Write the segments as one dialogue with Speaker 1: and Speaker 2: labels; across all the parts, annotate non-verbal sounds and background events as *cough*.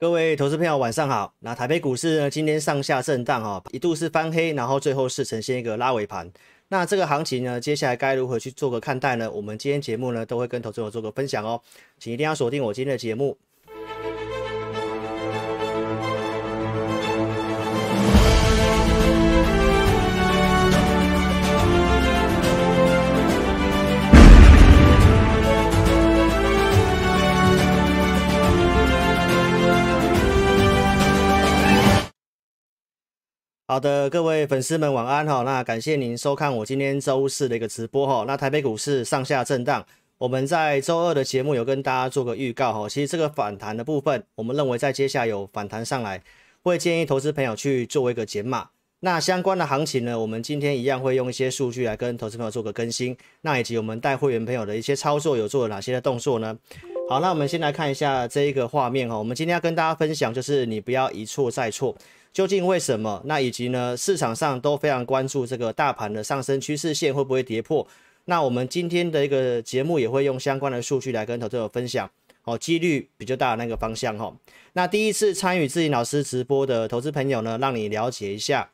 Speaker 1: 各位投资朋友，晚上好。那台北股市呢，今天上下震荡哈，一度是翻黑，然后最后是呈现一个拉尾盘。那这个行情呢，接下来该如何去做个看待呢？我们今天节目呢，都会跟投资友做个分享哦，请一定要锁定我今天的节目。好的，各位粉丝们晚安哈。那感谢您收看我今天周四的一个直播哈。那台北股市上下震荡，我们在周二的节目有跟大家做个预告哈。其实这个反弹的部分，我们认为在接下来有反弹上来，会建议投资朋友去做一个减码。那相关的行情呢，我们今天一样会用一些数据来跟投资朋友做个更新。那以及我们带会员朋友的一些操作有做了哪些的动作呢？好，那我们先来看一下这一个画面哈。我们今天要跟大家分享就是你不要一错再错。究竟为什么？那以及呢？市场上都非常关注这个大盘的上升趋势线会不会跌破？那我们今天的一个节目也会用相关的数据来跟投资者分享，哦，几率比较大的那个方向哈、那第一次参与智霖老师直播的投资朋友呢，让你了解一下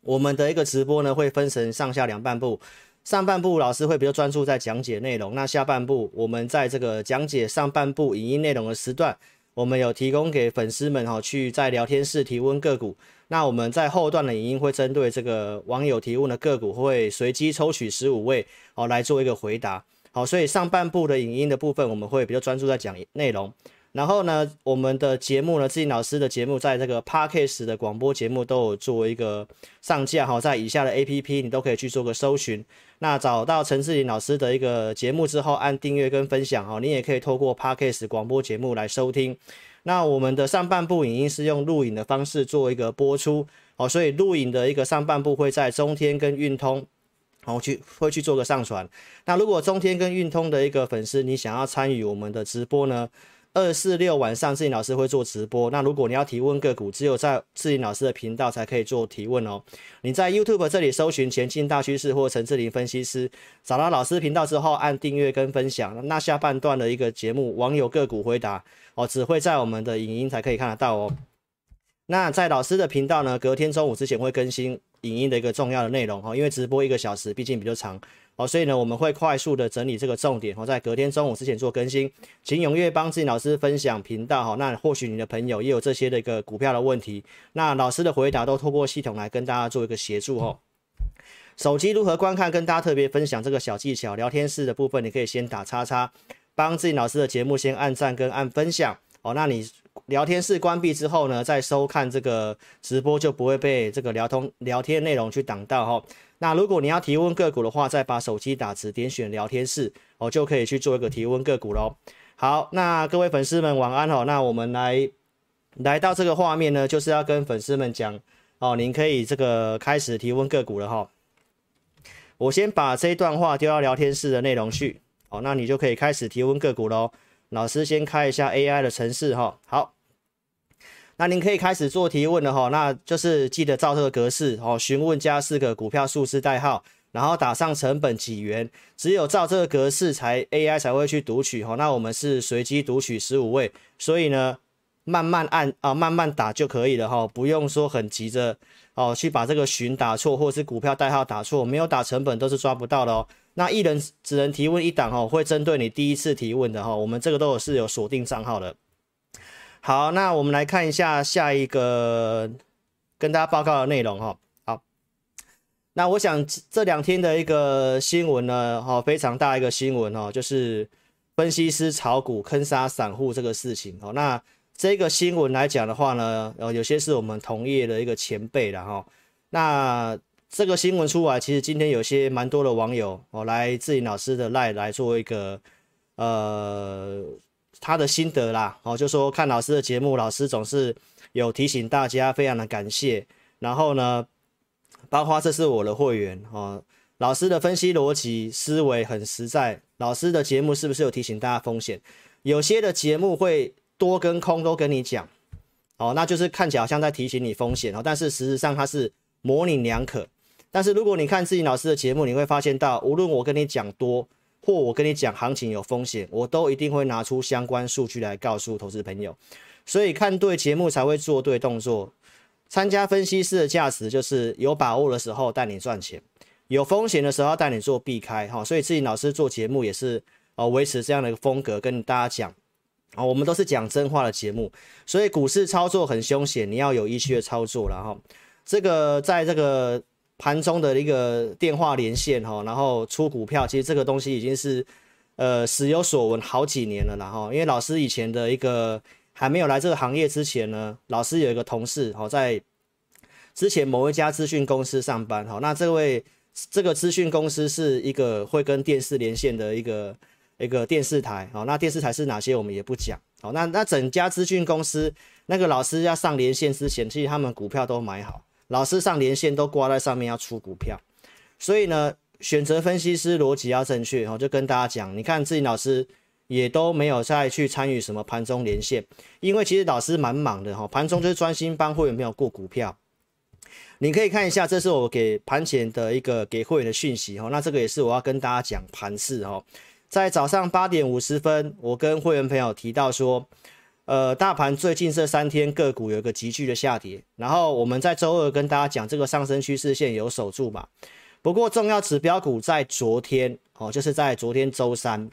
Speaker 1: 我们的一个直播呢，会分成上下两半部，上半部老师会比较专注在讲解内容，那下半部我们在这个讲解上半部影音内容的时段。我们有提供给粉丝们哈，去在聊天室提问个股。那我们在后段的影音会针对这个网友提问的个股，会随机抽取十五位哦来做一个回答。好，所以上半部的影音的部分，我们会比较专注在讲内容。然后呢，我们的节目呢，志颖老师的节目，在这个 Podcast 的广播节目都有做一个上架哈，在以下的 APP 你都可以去做个搜寻。那找到陈志林老师的一个节目之后，按订阅跟分享哈，你也可以透过 Podcast 广播节目来收听。那我们的上半部影音是用录影的方式做一个播出哦，所以录影的一个上半部会在中天跟运通，然后去会去做个上传。那如果中天跟运通的一个粉丝，你想要参与我们的直播呢？二四六晚上，智霖老师会做直播。那如果你要提问个股，只有在智霖老师的频道才可以做提问哦。你在 YouTube 这里搜寻“前进大趋势”或“陈志林分析师”，找到老师频道之后，按订阅跟分享。那下半段的一个节目，网友个股回答哦，只会在我们的影音才可以看得到哦。那在老师的频道呢，隔天中午之前会更新影音的一个重要的内容哈，因为直播一个小时，毕竟比较长。哦，所以呢，我们会快速的整理这个重点，好，在隔天中午之前做更新，请踊跃帮自己老师分享频道，哈，那或许你的朋友也有这些的一个股票的问题，那老师的回答都透过系统来跟大家做一个协助，哈。手机如何观看？跟大家特别分享这个小技巧，聊天室的部分你可以先打叉叉，帮自己老师的节目先按赞跟按分享，哦，那你聊天室关闭之后呢，再收看这个直播就不会被这个聊通聊天内容去挡到，哈。那如果你要提问个股的话，再把手机打字，点选聊天室，哦，就可以去做一个提问个股喽。好，那各位粉丝们晚安哦。那我们来来到这个画面呢，就是要跟粉丝们讲哦，您可以这个开始提问个股了哈、我先把这一段话丢到聊天室的内容去，哦，那你就可以开始提问个股喽。老师先开一下 AI 的程式哈、好。那您可以开始做提问了哈，那就是记得照这个格式哦，询问加四个股票数字代号，然后打上成本几元，只有照这个格式才 AI 才会去读取哈。那我们是随机读取十五位，所以呢，慢慢按啊，慢慢打就可以了哈，不用说很急着哦去把这个询打错或者是股票代号打错，没有打成本都是抓不到的哦。那一人只能提问一档哈，会针对你第一次提问的哈，我们这个都有是有锁定账号的。好，那我们来看一下下一个跟大家报告的内容哈。好，那我想这两天的一个新闻呢，哈，非常大一个新闻哦，就是分析师炒股坑杀散户这个事情哦。那这个新闻来讲的话呢，呃，有些是我们同业的一个前辈了哈。那这个新闻出来，其实今天有些蛮多的网友哦来智霖老师的 LINE 来做一个呃。他的心得啦，哦，就说看老师的节目，老师总是有提醒大家，非常的感谢。然后呢，包括这是我的会员哦，老师的分析逻辑思维很实在。老师的节目是不是有提醒大家风险？有些的节目会多跟空都跟你讲，哦，那就是看起来好像在提醒你风险哦，但是实质上它是模棱两可。但是如果你看自己老师的节目，你会发现到，无论我跟你讲多。或我跟你讲，行情有风险，我都一定会拿出相关数据来告诉投资朋友。所以看对节目才会做对动作。参加分析师的价值就是有把握的时候带你赚钱，有风险的时候带你做避开哈。所以自己老师做节目也是哦，维持这样的一个风格跟大家讲啊，我们都是讲真话的节目。所以股市操作很凶险，你要有依据的操作了哈。这个在这个盘中的一个电话连线哈，然后出股票，其实这个东西已经是呃时有所闻好几年了然后，因为老师以前的一个。还没有来这个行业之前呢，老师有一个同事，好，在之前某一家资讯公司上班，好，那这位这个资讯公司是一个会跟电视连线的一个一个电视台，好，那电视台是哪些我们也不讲，好，那那整家资讯公司那个老师要上连线之前，其实他们股票都买好，老师上连线都挂在上面要出股票，所以呢，选择分析师逻辑要正确，好，就跟大家讲，你看自己老师。也都没有再去参与什么盘中连线，因为其实老师蛮忙的哈，盘中就是专心帮会员朋友过股票。你可以看一下，这是我给盘前的一个给会员的讯息哈，那这个也是我要跟大家讲盘势哈。在早上八点五十分，我跟会员朋友提到说，呃，大盘最近这三天个股有一个急剧的下跌，然后我们在周二跟大家讲这个上升趋势线有守住嘛，不过重要指标股在昨天哦，就是在昨天周三。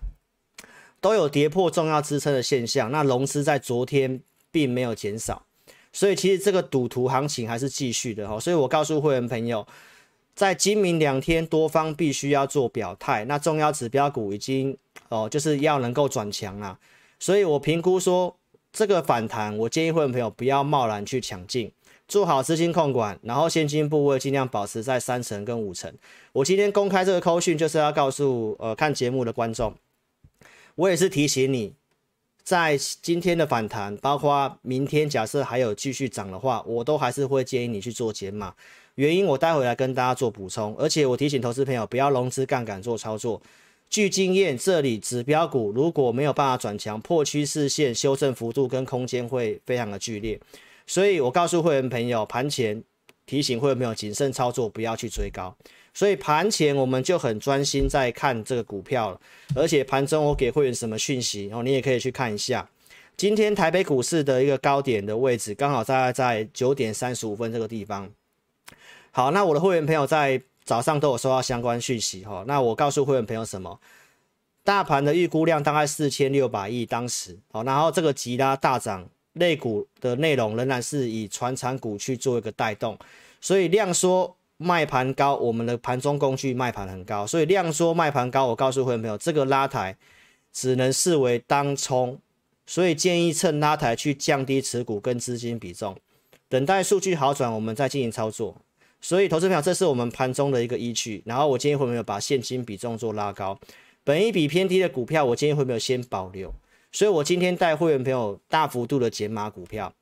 Speaker 1: 都有跌破重要支撑的现象，那融资在昨天并没有减少，所以其实这个赌徒行情还是继续的哈。所以我告诉会员朋友，在今明两天多方必须要做表态，那重要指标股已经哦就是要能够转强了，所以我评估说这个反弹，我建议会员朋友不要贸然去抢进，做好资金控管，然后现金部位尽量保持在三成跟五成。我今天公开这个扣讯就是要告诉呃看节目的观众。我也是提醒你，在今天的反弹，包括明天假设还有继续涨的话，我都还是会建议你去做减码。原因我待会来跟大家做补充。而且我提醒投资朋友不要融资杠杆做操作。据经验，这里指标股如果没有办法转强，破趋势线修正幅度跟空间会非常的剧烈。所以我告诉会员朋友，盘前提醒会员朋友谨慎操作，不要去追高。所以盘前我们就很专心在看这个股票了，而且盘中我给会员什么讯息，哦，你也可以去看一下。今天台北股市的一个高点的位置，刚好大概在九点三十五分这个地方。好，那我的会员朋友在早上都有收到相关讯息，哈，那我告诉会员朋友什么？大盘的预估量大概四千六百亿，当时，好，然后这个急拉大涨，类股的内容仍然是以传产股去做一个带动，所以量缩。卖盘高，我们的盘中工具卖盘很高，所以量缩卖盘高。我告诉会员朋友，这个拉抬只能视为当冲，所以建议趁拉抬去降低持股跟资金比重，等待数据好转，我们再进行操作。所以，投资朋友，这是我们盘中的一个依据。然后，我建议会员朋友把现金比重做拉高，本一比偏低的股票，我建议会员朋友先保留。所以我今天带会员朋友大幅度的减码股票，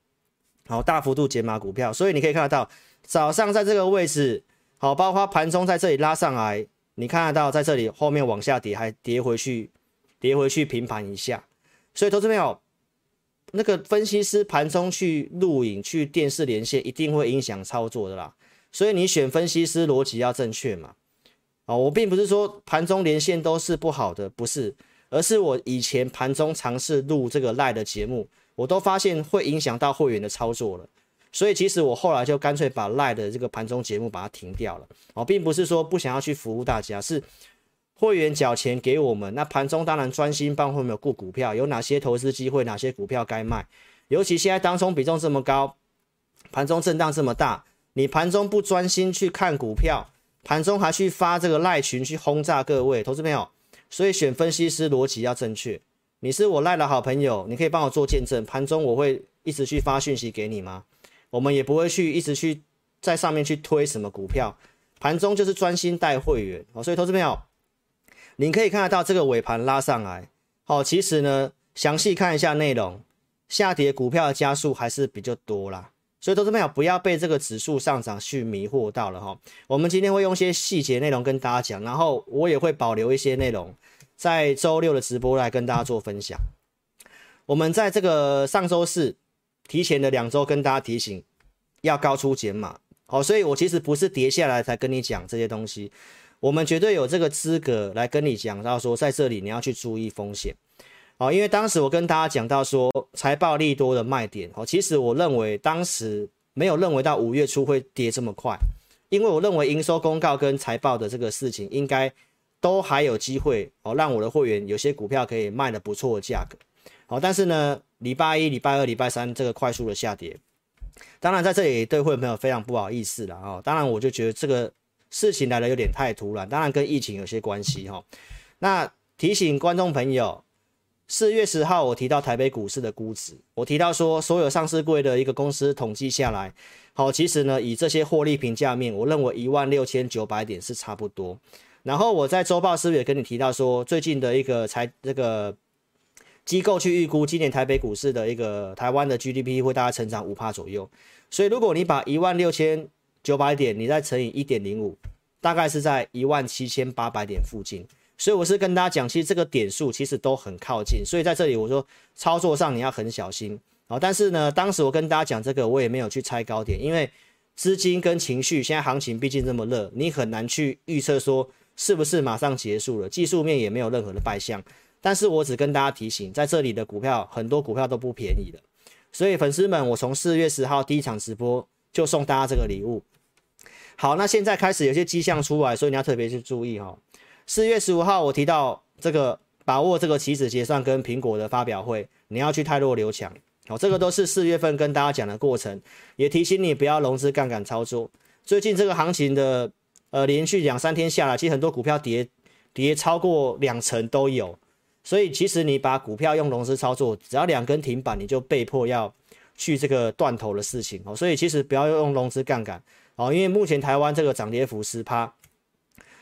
Speaker 1: 好，大幅度减码股票。所以你可以看得到，早上在这个位置。好，包括盘中在这里拉上来，你看得到在这里后面往下跌，还跌回去，跌回去平盘一下。所以，投资朋友，那个分析师盘中去录影、去电视连线，一定会影响操作的啦。所以，你选分析师逻辑要正确嘛。啊，我并不是说盘中连线都是不好的，不是，而是我以前盘中尝试录这个 Live 的节目，我都发现会影响到会员的操作了。所以其实我后来就干脆把赖的这个盘中节目把它停掉了哦，并不是说不想要去服务大家，是会员缴钱给我们，那盘中当然专心帮会员顾股票，有哪些投资机会，哪些股票该卖，尤其现在当冲比重这么高，盘中震荡这么大，你盘中不专心去看股票，盘中还去发这个赖群去轰炸各位投资朋友，所以选分析师逻辑要正确。你是我赖的好朋友，你可以帮我做见证，盘中我会一直去发讯息给你吗？我们也不会去一直去在上面去推什么股票，盘中就是专心带会员哦。所以投资朋友，你可以看得到这个尾盘拉上来，好，其实呢，详细看一下内容，下跌股票的加速还是比较多啦。所以投资朋友不要被这个指数上涨去迷惑到了哈。我们今天会用一些细节内容跟大家讲，然后我也会保留一些内容在周六的直播来跟大家做分享。我们在这个上周四。提前的两周跟大家提醒，要高出减码，好，所以我其实不是跌下来才跟你讲这些东西，我们绝对有这个资格来跟你讲到说，在这里你要去注意风险，好，因为当时我跟大家讲到说财报利多的卖点，哦，其实我认为当时没有认为到五月初会跌这么快，因为我认为营收公告跟财报的这个事情应该都还有机会哦，让我的会员有些股票可以卖得不错的价格。好，但是呢，礼拜一、礼拜二、礼拜三这个快速的下跌，当然在这里对会员朋友非常不好意思了哦。当然我就觉得这个事情来得有点太突然，当然跟疫情有些关系哈。那提醒观众朋友。四月十号，我提到台北股市的估值，我提到说，所有上市柜的一个公司统计下来，好，其实呢，以这些获利评价面，我认为一万六千九百点是差不多。然后我在周报是不是也跟你提到说，最近的一个财这个机构去预估今年台北股市的一个台湾的 GDP 会大概成长五趴左右。所以如果你把一万六千九百点，你再乘以一点零五，大概是在一万七千八百点附近。所以我是跟大家讲，其实这个点数其实都很靠近，所以在这里我说操作上你要很小心啊。但是呢，当时我跟大家讲这个，我也没有去猜高点，因为资金跟情绪现在行情毕竟这么热，你很难去预测说是不是马上结束了。技术面也没有任何的败象，但是我只跟大家提醒，在这里的股票很多股票都不便宜的，所以粉丝们，我从四月十号第一场直播就送大家这个礼物。好，那现在开始有些迹象出来，所以你要特别去注意哈。四月十五号，我提到这个把握这个期指结算跟苹果的发表会，你要去泰弱留强。好，这个都是四月份跟大家讲的过程，也提醒你不要融资杠杆操作。最近这个行情的呃连续两三天下来，其实很多股票跌跌超过两成都有，所以其实你把股票用融资操作，只要两根停板，你就被迫要去这个断头的事情哦。所以其实不要用融资杠杆哦，因为目前台湾这个涨跌幅十趴。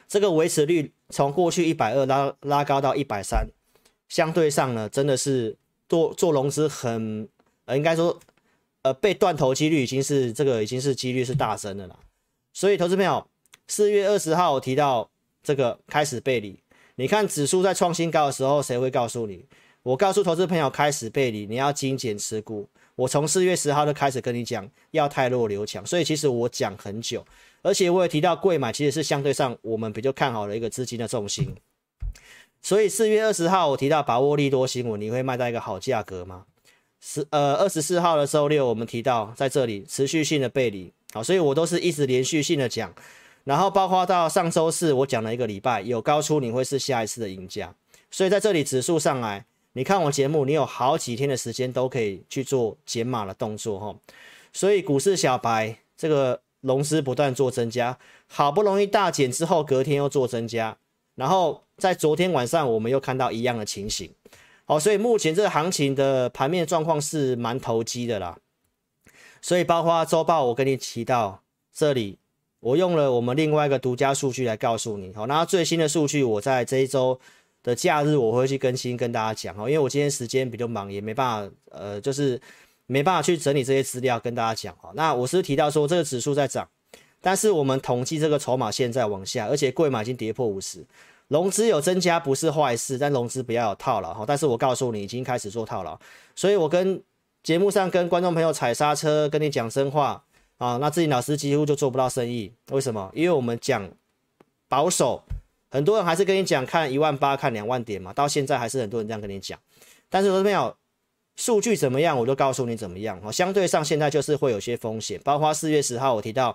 Speaker 1: 这个维持率从过去一百二拉拉高到一百三，相对上呢，真的是做做融资很呃，应该说呃被断头几率已经是这个已经是几率是大增的了。所以投资朋友，四月二十号我提到这个开始背离，你看指数在创新高的时候，谁会告诉你？我告诉投资朋友开始背离，你要精简持股。我从四月十号就开始跟你讲要汰弱留强，所以其实我讲很久。而且我也提到，柜买其实是相对上我们比较看好的一个资金的重心。所以四月二十号我提到把握利多新闻，你会卖到一个好价格吗？十呃二十四号的周六我们提到在这里持续性的背离，好，所以我都是一直连续性的讲。然后包括到上周四我讲了一个礼拜有高出，你会是下一次的赢家。所以在这里指数上来，你看我节目，你有好几天的时间都可以去做减码的动作哈。所以股市小白这个。融资不断做增加，好不容易大减之后，隔天又做增加，然后在昨天晚上我们又看到一样的情形，好，所以目前这个行情的盘面状况是蛮投机的啦。所以包括周报，我跟你提到这里，我用了我们另外一个独家数据来告诉你，好，那最新的数据我在这一周的假日我会去更新跟大家讲，哈，因为我今天时间比较忙，也没办法，呃，就是。没办法去整理这些资料跟大家讲哈，那我是提到说这个指数在涨，但是我们统计这个筹码线在往下，而且贵买已经跌破五十，融资有增加不是坏事，但融资不要有套牢哈。但是我告诉你已经开始做套牢，所以我跟节目上跟观众朋友踩刹车，跟你讲真话啊，那自己老师几乎就做不到生意，为什么？因为我们讲保守，很多人还是跟你讲看一万八看两万点嘛，到现在还是很多人这样跟你讲，但是我没有。数据怎么样，我就告诉你怎么样哦。相对上，现在就是会有些风险，包括四月十号我提到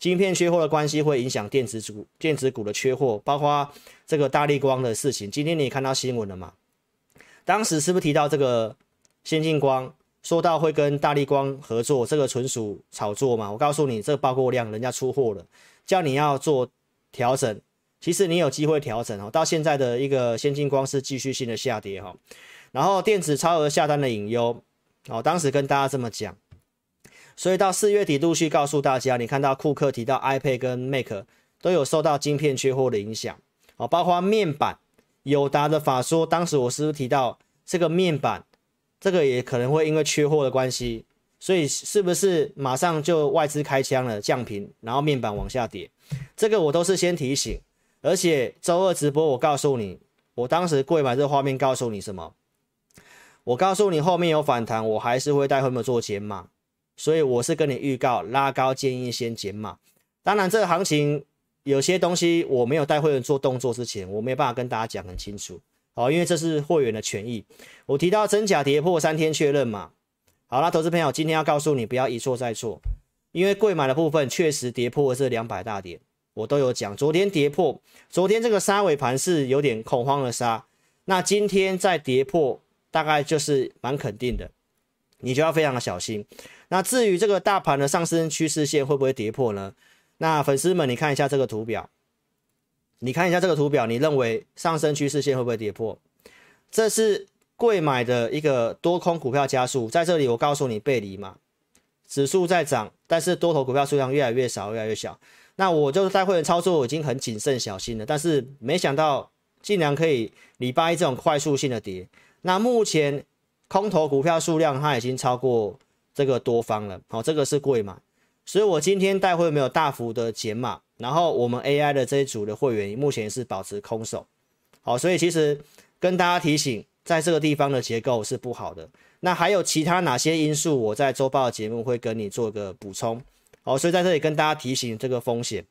Speaker 1: 晶片缺货的关系会影响电子股，电子股的缺货，包括这个大力光的事情。今天你也看到新闻了嘛？当时是不是提到这个先进光，说到会跟大力光合作，这个纯属炒作嘛？我告诉你，这个报货量人家出货了，叫你要做调整，其实你有机会调整哦。到现在的一个先进光是继续性的下跌哈。然后电子超额下单的隐忧，哦，当时跟大家这么讲，所以到四月底陆续告诉大家，你看到库克提到 iPad 跟 Mac 都有受到晶片缺货的影响，哦，包括面板，友达的法说，当时我是不是提到这个面板，这个也可能会因为缺货的关系，所以是不是马上就外资开枪了降频，然后面板往下跌，这个我都是先提醒，而且周二直播我告诉你，我当时柜买这画面告诉你什么？我告诉你，后面有反弹，我还是会带会员做减码，所以我是跟你预告拉高，建议先减码。当然，这个行情有些东西我没有带会员做动作之前，我没有办法跟大家讲很清楚。好，因为这是会员的权益。我提到真假跌破三天确认嘛，好啦，投资朋友，今天要告诉你不要一错再错，因为贵买的部分确实跌破了这两百大点，我都有讲。昨天跌破，昨天这个杀尾盘是有点恐慌的杀，那今天再跌破，大概就是蛮肯定的，你就要非常的小心。那至于这个大盘的上升趋势线会不会跌破呢？那粉丝们，你看一下这个图表，你看一下这个图表，你认为上升趋势线会不会跌破？这是贵买的一个多空股票加速，在这里我告诉你背离嘛，指数在涨，但是多头股票数量越来越少，越来越小。那我就是带会员操作已经很谨慎小心了，但是没想到竟然可以礼拜一这种快速性的跌。那目前空头股票数量它已经超过这个多方了，好，这个是贵买。所以我今天带会没有大幅的减码，然后我们 AI 的这一组的会员目前是保持空手，好，所以其实跟大家提醒，在这个地方的结构是不好的。那还有其他哪些因素？我在周报的节目会跟你做个补充，好，所以在这里跟大家提醒这个风险。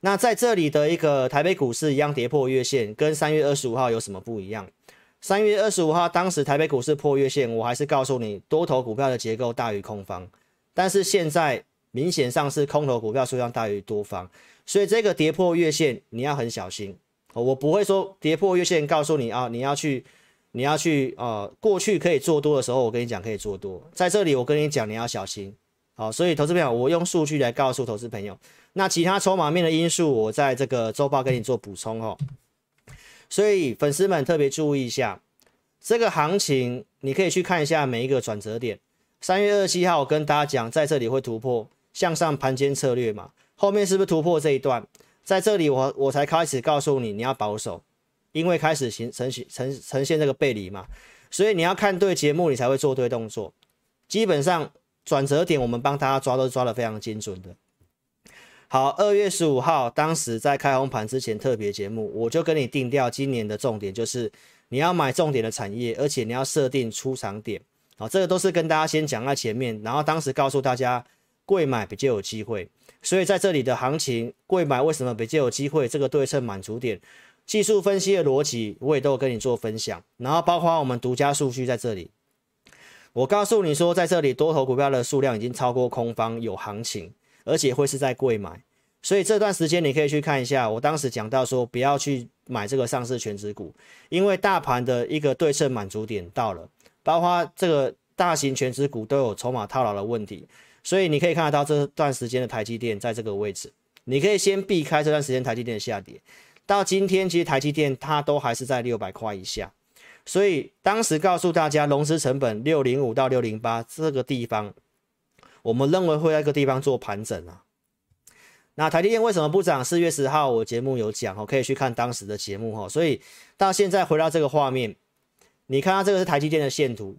Speaker 1: 那在这里的一个台北股市一样跌破月线，跟三月二十五号有什么不一样？三月二十五号当时台北股市破月线，我还是告诉你多头股票的结构大于空方。但是现在明显上是空头股票数量大于多方，所以这个跌破月线你要很小心。我不会说跌破月线告诉你啊，你要去你要去啊，过去可以做多的时候，我跟你讲可以做多，在这里我跟你讲你要小心。好，所以投资朋友，我用数据来告诉投资朋友，那其他筹码面的因素，我在这个周报跟你做补充哦。所以粉丝们特别注意一下，这个行情你可以去看一下每一个转折点。三月二十七号，我跟大家讲，在这里会突破向上盘间策略嘛？后面是不是突破这一段？在这里我我才开始告诉你，你要保守，因为开始形成呈呈现这个背离嘛，所以你要看对节目，你才会做对动作。基本上转折点，我们帮大家抓都抓得非常精准的。好，二月十五号，当时在开红盘之前特别节目，我就跟你定调，今年的重点就是你要买重点的产业，而且你要设定出场点。好，这个都是跟大家先讲在前面，然后当时告诉大家，贵买比较有机会，所以在这里的行情，贵买为什么比较有机会？这个对称满足点，技术分析的逻辑，我也都有跟你做分享，然后包括我们独家数据在这里，我告诉你说，在这里多头股票的数量已经超过空方有行情，而且会是在贵买，所以这段时间你可以去看一下，我当时讲到说，不要去买这个上市权值股，因为大盘的一个对称满足点到了。包括这个大型全值股都有筹码套牢的问题，所以你可以看得到这段时间的台积电在这个位置，你可以先避开这段时间台积电下跌。到今天其实台积电它都还是在六百块以下，所以当时告诉大家融资成本六零五到六零八这个地方，我们认为会在一个地方做盘整啊。那台积电为什么不涨？四月十号我节目有讲哦，可以去看当时的节目哈。所以到现在回到这个画面。你看到这个是台积电的线图，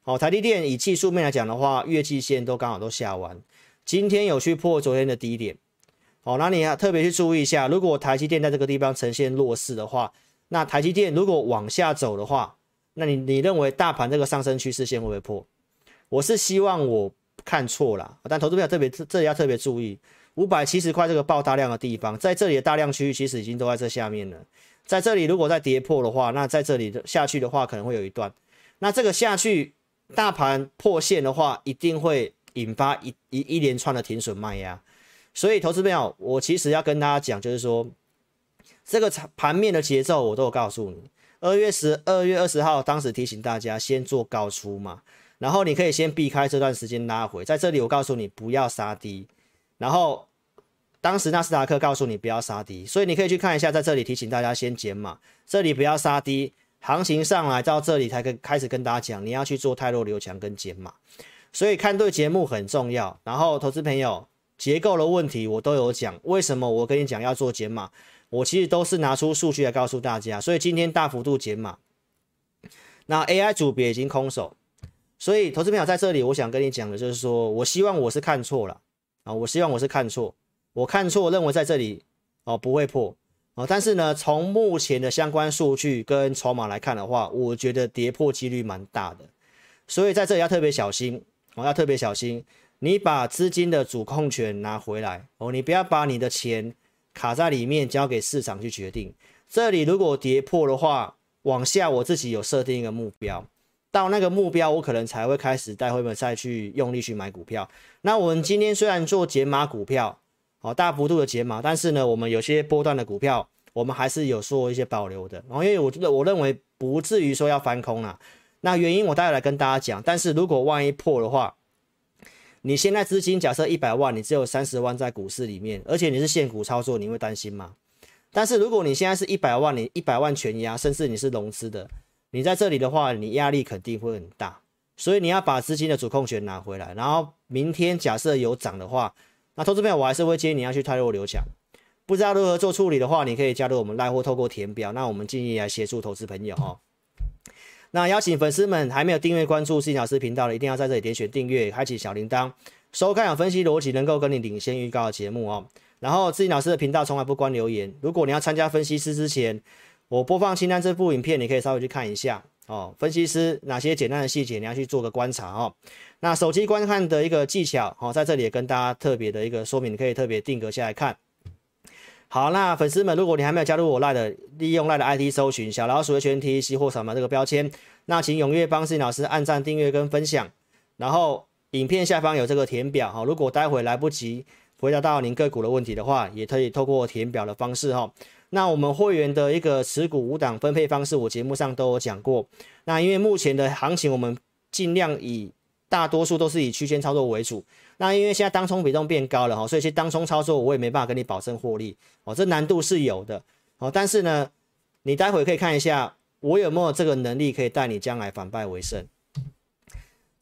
Speaker 1: 好，台积电以技术面来讲的话，月季线都刚好都下完，今天有去破昨天的低点，好，那你要特别去注意一下，如果台积电在这个地方呈现弱势的话，那台积电如果往下走的话，那你你认为大盘这个上升趋势线会不会破？我是希望我看错了，但投资票特别这里要特别注意，五百七十块这个爆大量的地方，在这里的大量区域其实已经都在这下面了。在这里如果再跌破的话，那在这里下去的话，可能会有一段。那这个下去，大盘破线的话，一定会引发一一一连串的停损卖压。所以，投资朋友，我其实要跟大家讲，就是说，这个盘面的节奏我都有告诉你。二月十二月二十号，当时提醒大家先做高出嘛，然后你可以先避开这段时间拉回。在这里，我告诉你不要杀低，然后。当时纳斯达克告诉你不要杀低，所以你可以去看一下，在这里提醒大家先减码，这里不要杀低，行情上来到这里才跟开始跟大家讲，你要去做泰弱留强跟减码，所以看对节目很重要。然后投资朋友结构的问题我都有讲，为什么我跟你讲要做减码，我其实都是拿出数据来告诉大家，所以今天大幅度减码，那 AI 组别已经空手，所以投资朋友在这里我想跟你讲的就是说我希望我是看错了啊，我希望我是看错。我看错，认为在这里哦不会破哦，但是呢，从目前的相关数据跟筹码来看的话，我觉得跌破几率蛮大的，所以在这里要特别小心哦，要特别小心，你把资金的主控权拿回来哦，你不要把你的钱卡在里面交给市场去决定。这里如果跌破的话，往下，我自己有设定一个目标，到那个目标，我可能才会开始带会员再去用力去买股票。那我们今天虽然做解码股票，哦，大幅度的解码，但是呢，我们有些波段的股票，我们还是有做一些保留的。然后，因为我觉得我认为不至于说要翻空了。那原因我待会来跟大家讲。但是如果万一破的话，你现在资金假设一百万，你只有三十万在股市里面，而且你是现股操作，你会担心吗？但是如果你现在是一百万，你一百万全压，甚至你是融资的，你在这里的话，你压力肯定会很大。所以你要把资金的主控权拿回来，然后明天假设有涨的话，那投资朋友我还是会建议你要去泰弱留强。不知道如何做处理的话，你可以加入我们赖货透过填表，那我们尽力来协助投资朋友哦。那邀请粉丝们还没有订阅关注思老师频道的，一定要在这里点选订阅，开启小铃铛，收看有分析逻辑能够跟你领先预告的节目哦。然后思老师的频道从来不关留言，如果你要参加分析师之前，我播放清单这部影片，你可以稍微去看一下哦。分析师哪些简单的细节你要去做个观察哦。那手机观看的一个技巧哦，在这里也跟大家特别的一个说明，你可以特别定格下来看。好，那粉丝们，如果你还没有加入我赖的，利用赖的 ID 搜寻小老鼠的全 T C 或扫描这个标签，那请踊跃帮信老师按赞、订阅跟分享。然后影片下方有这个填表哈，如果待会来不及回答到您个股的问题的话，也可以透过填表的方式哈。那我们会员的一个持股五档分配方式，我节目上都有讲过。那因为目前的行情，我们尽量以大多数都是以区间操作为主。那因为现在当冲比重变高了哈，所以其实当冲操作我也没办法跟你保证获利哦，这难度是有的哦。但是呢，你待会可以看一下我有没有这个能力可以带你将来反败为胜。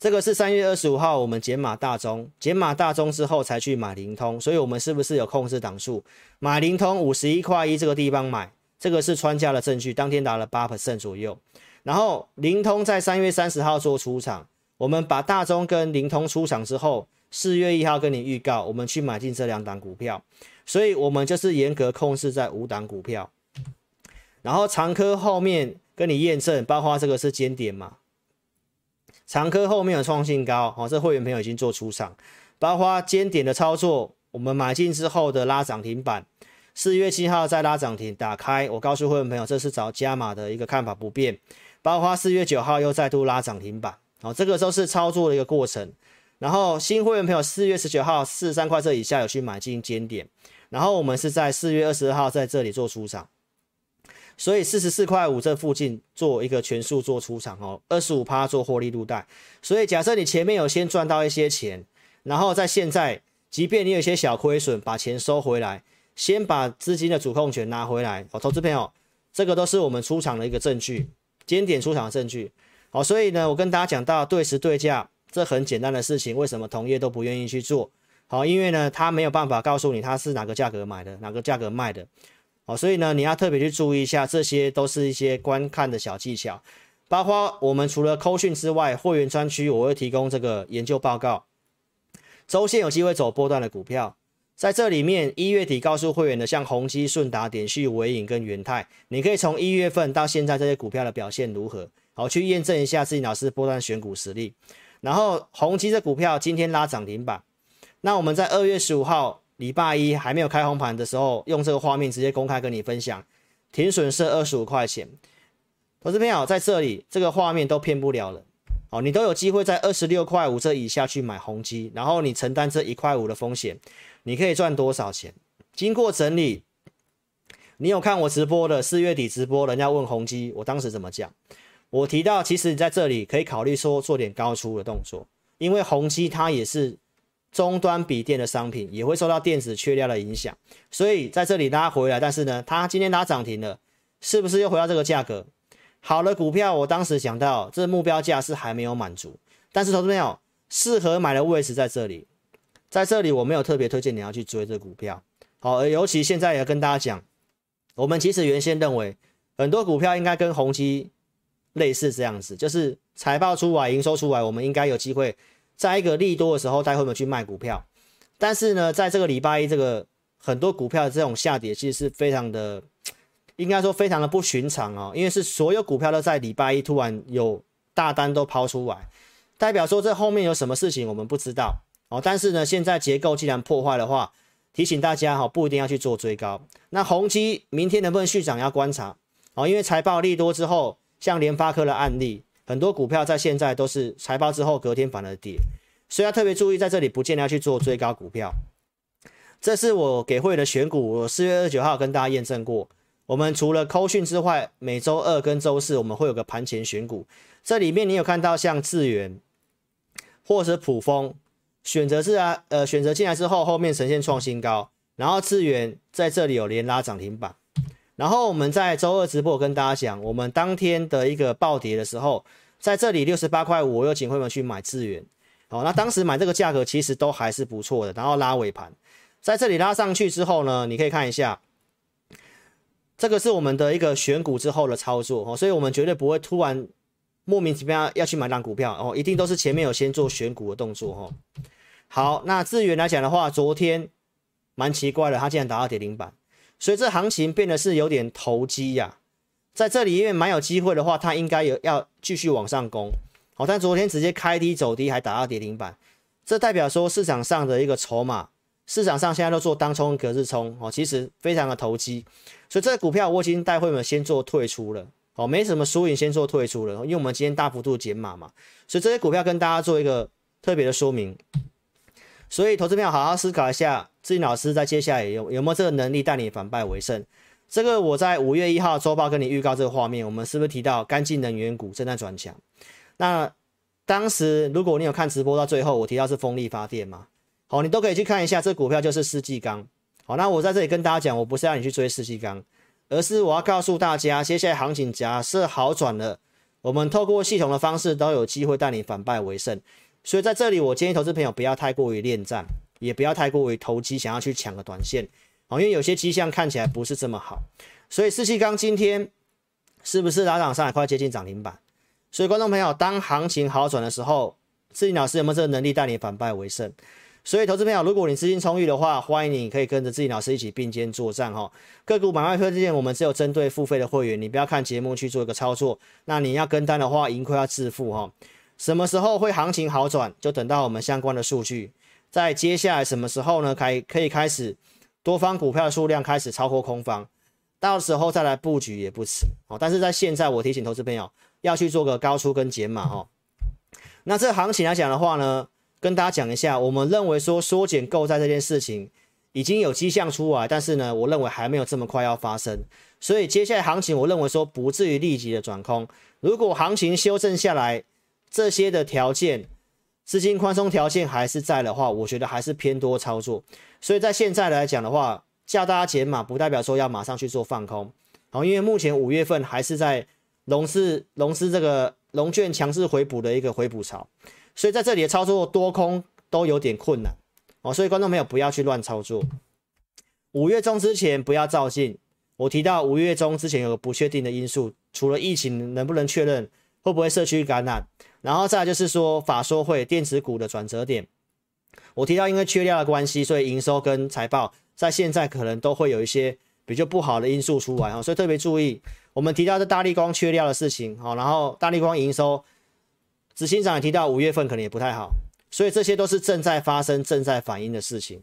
Speaker 1: 这个是三月二十五号我们减码大宗，减码大宗之后才去买灵通，所以我们是不是有控制档数？买灵通五十一块一这个地方买，这个是穿价的证据，当天打了八 percent 左右。然后灵通在三月三十号做出场，我们把大宗跟灵通出场之后。四月一号跟你预告，我们去买进这两档股票，所以我们就是严格控制在五档股票。然后长科后面跟你验证，包括这个是尖点嘛？长科后面有创新高，哦，这会员朋友已经做出场，包括尖点的操作，我们买进之后的拉涨停板，四月七号再拉涨停打开，我告诉会员朋友，这是找加码的一个看法不变，包括四月九号又再度拉涨停板，哦，这个都是操作的一个过程。然后新会员朋友四月十九号四十三块这以下有去买进尖点，然后我们是在四月二十二号在这里做出场，所以四十四块五这附近做一个全数做出场哦，二十五趴做获利入袋。所以假设你前面有先赚到一些钱，然后在现在，即便你有一些小亏损，把钱收回来，先把资金的主控权拿回来哦，投资朋友，这个都是我们出场的一个证据，尖点出场的证据。好，所以呢，我跟大家讲到对时对价。这很简单的事情，为什么同业都不愿意去做？好，因为呢，他没有办法告诉你他是哪个价格买的，哪个价格卖的。好，所以呢，你要特别去注意一下，这些都是一些观看的小技巧。包括我们除了扣讯之外，会员专区我会提供这个研究报告。周线有机会走波段的股票，在这里面一月底告诉会员的，像宏基、顺达、点序、纬颖跟元泰，你可以从一月份到现在这些股票的表现如何，好去验证一下自己老师波段选股实力。然后宏基这股票今天拉涨停板，那我们在二月十五号礼拜一还没有开红盘的时候，用这个画面直接公开跟你分享，停损是二十五块钱。投资朋友在这里这个画面都骗不了了，哦，你都有机会在二十六块五这以下去买宏碁，然后你承担这一块五的风险，你可以赚多少钱？经过整理，你有看我直播的四月底直播，人家问宏碁，我当时怎么讲？我提到，其实你在这里可以考虑说做点高出的动作，因为宏碁它也是终端笔电的商品，也会受到电子缺料的影响，所以在这里拉回来。但是呢，它今天拉涨停了，是不是又回到这个价格？好的股票，我当时讲到这目标价是还没有满足，但是投资朋友适合买的位置在这里，在这里我没有特别推荐你要去追这股票。好，而尤其现在也跟大家讲，我们其实原先认为很多股票应该跟宏基。类似这样子，就是财报出来、营收出来，我们应该有机会在一个利多的时候带会员去卖股票。但是呢，在这个礼拜一，这个很多股票的这种下跌，其实是非常的，应该说非常的不寻常哦。因为是所有股票都在礼拜一突然有大单都抛出来，代表说这后面有什么事情我们不知道哦。但是呢，现在结构既然破坏的话，提醒大家哈，不一定要去做追高。那宏基明天能不能续涨要观察。哦，因为财报利多之后，像联发科的案例，很多股票在现在都是财报之后隔天反而跌，所以要特别注意，在这里不见得要去做追高股票。这是我给会员的选股，我四月二十九号跟大家验证过。我们除了扣讯之外，每周二跟周四我们会有个盘前选股，这里面你有看到像智原或者普丰，选择是啊，呃，选择进来之后，后面呈现创新高，然后智原在这里有连拉涨停板。然后我们在周二直播跟大家讲，我们当天的一个暴跌的时候，在这里六十八块五，我有请会员去买智原。好，那当时买这个价格其实都还是不错的。然后拉尾盘，在这里拉上去之后呢，你可以看一下，这个是我们的一个选股之后的操作哦，所以我们绝对不会突然莫名其妙要去买档股票哦，一定都是前面有先做选股的动作哦。好，那智原来讲的话，昨天蛮奇怪的，它竟然打到跌停板。所以这行情变得是有点投机呀，在这里因为蛮有机会的话，它应该有要继续往上攻。好，但昨天直接开低走低，还打到跌停板，这代表说市场上的一个筹码，市场上现在都做当冲、隔日冲，哦，其实非常的投机。所以这个股票我已经带会员先做退出了，哦，没什么输赢，先做退出了，因为我们今天大幅度减码嘛，所以这些股票跟大家做一个特别的说明。所以投资朋友好好思考一下。志林老师在接下来有有没有这个能力带你反败为胜？这个我在五月一号周报跟你预告这个画面，我们是不是提到干净能源股正在转强？那当时如果你有看直播到最后，我提到是风力发电嘛？好，你都可以去看一下，这股票就是世纪钢。好，那我在这里跟大家讲，我不是让你去追世纪钢，而是我要告诉大家，接下来行情假设好转了，我们透过系统的方式都有机会带你反败为胜。所以在这里，我建议投资朋友不要太过于恋战。也不要太过于投机，想要去抢个短线，哦，因为有些迹象看起来不是这么好，所以世纪钢今天是不是拉涨上来快接近涨停板？所以观众朋友，当行情好转的时候，志林老师有没有这个能力带你反败为胜？所以投资朋友，如果你资金充裕的话，欢迎你可以跟着自己老师一起并肩作战哈。个股买卖推荐我们只有针对付费的会员，你不要看节目去做一个操作，那你要跟单的话，盈亏要自负哈。什么时候会行情好转？就等到我们相关的数据。在接下来什么时候呢？开可以开始多方股票的数量开始超过空方，到时候再来布局也不迟哦。但是在现在，我提醒投资朋友要去做个高出跟减码哦。那这行情来讲的话呢，跟大家讲一下，我们认为说缩减购债这件事情已经有迹象出来，但是呢，我认为还没有这么快要发生。所以接下来行情，我认为说不至于立即的转空。如果行情修正下来，这些的条件。资金宽松条件还是在的话，我觉得还是偏多操作。所以在现在来讲的话，叫大家减码，不代表说要马上去做放空。好，因为目前五月份还是在融市融市这个融券强势回补的一个回补潮，所以在这里的操作多空都有点困难。哦，所以观众朋友不要去乱操作。五月中之前不要照进。我提到五月中之前有个不确定的因素，除了疫情能不能确认，会不会社区感染？然后再就是说法说会电子股的转折点，我提到因为缺料的关系，所以营收跟财报在现在可能都会有一些比较不好的因素出来啊，所以特别注意我们提到的大力光缺料的事情啊，然后大力光营收执行长也提到五月份可能也不太好，所以这些都是正在发生、正在反映的事情。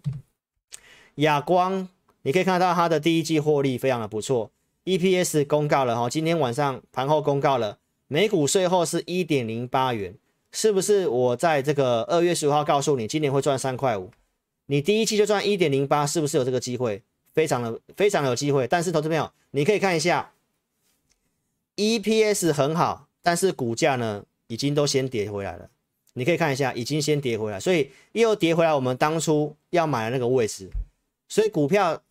Speaker 1: 亚光你可以看到它的第一季获利非常的不错，EPS 公告了哈，今天晚上盘后公告了。每股税后是一点零八元，是不是？我在这个二月十五号告诉你，今年会赚三块五，你第一期就赚一点零八，是不是有这个机会？非常的非常有机会。但是投资朋友，你可以看一下，EPS 很好，但是股价呢，已经都先跌回来了。你可以看一下，已经先跌回来，所以又跌回来我们当初要买的那个位置。所以股票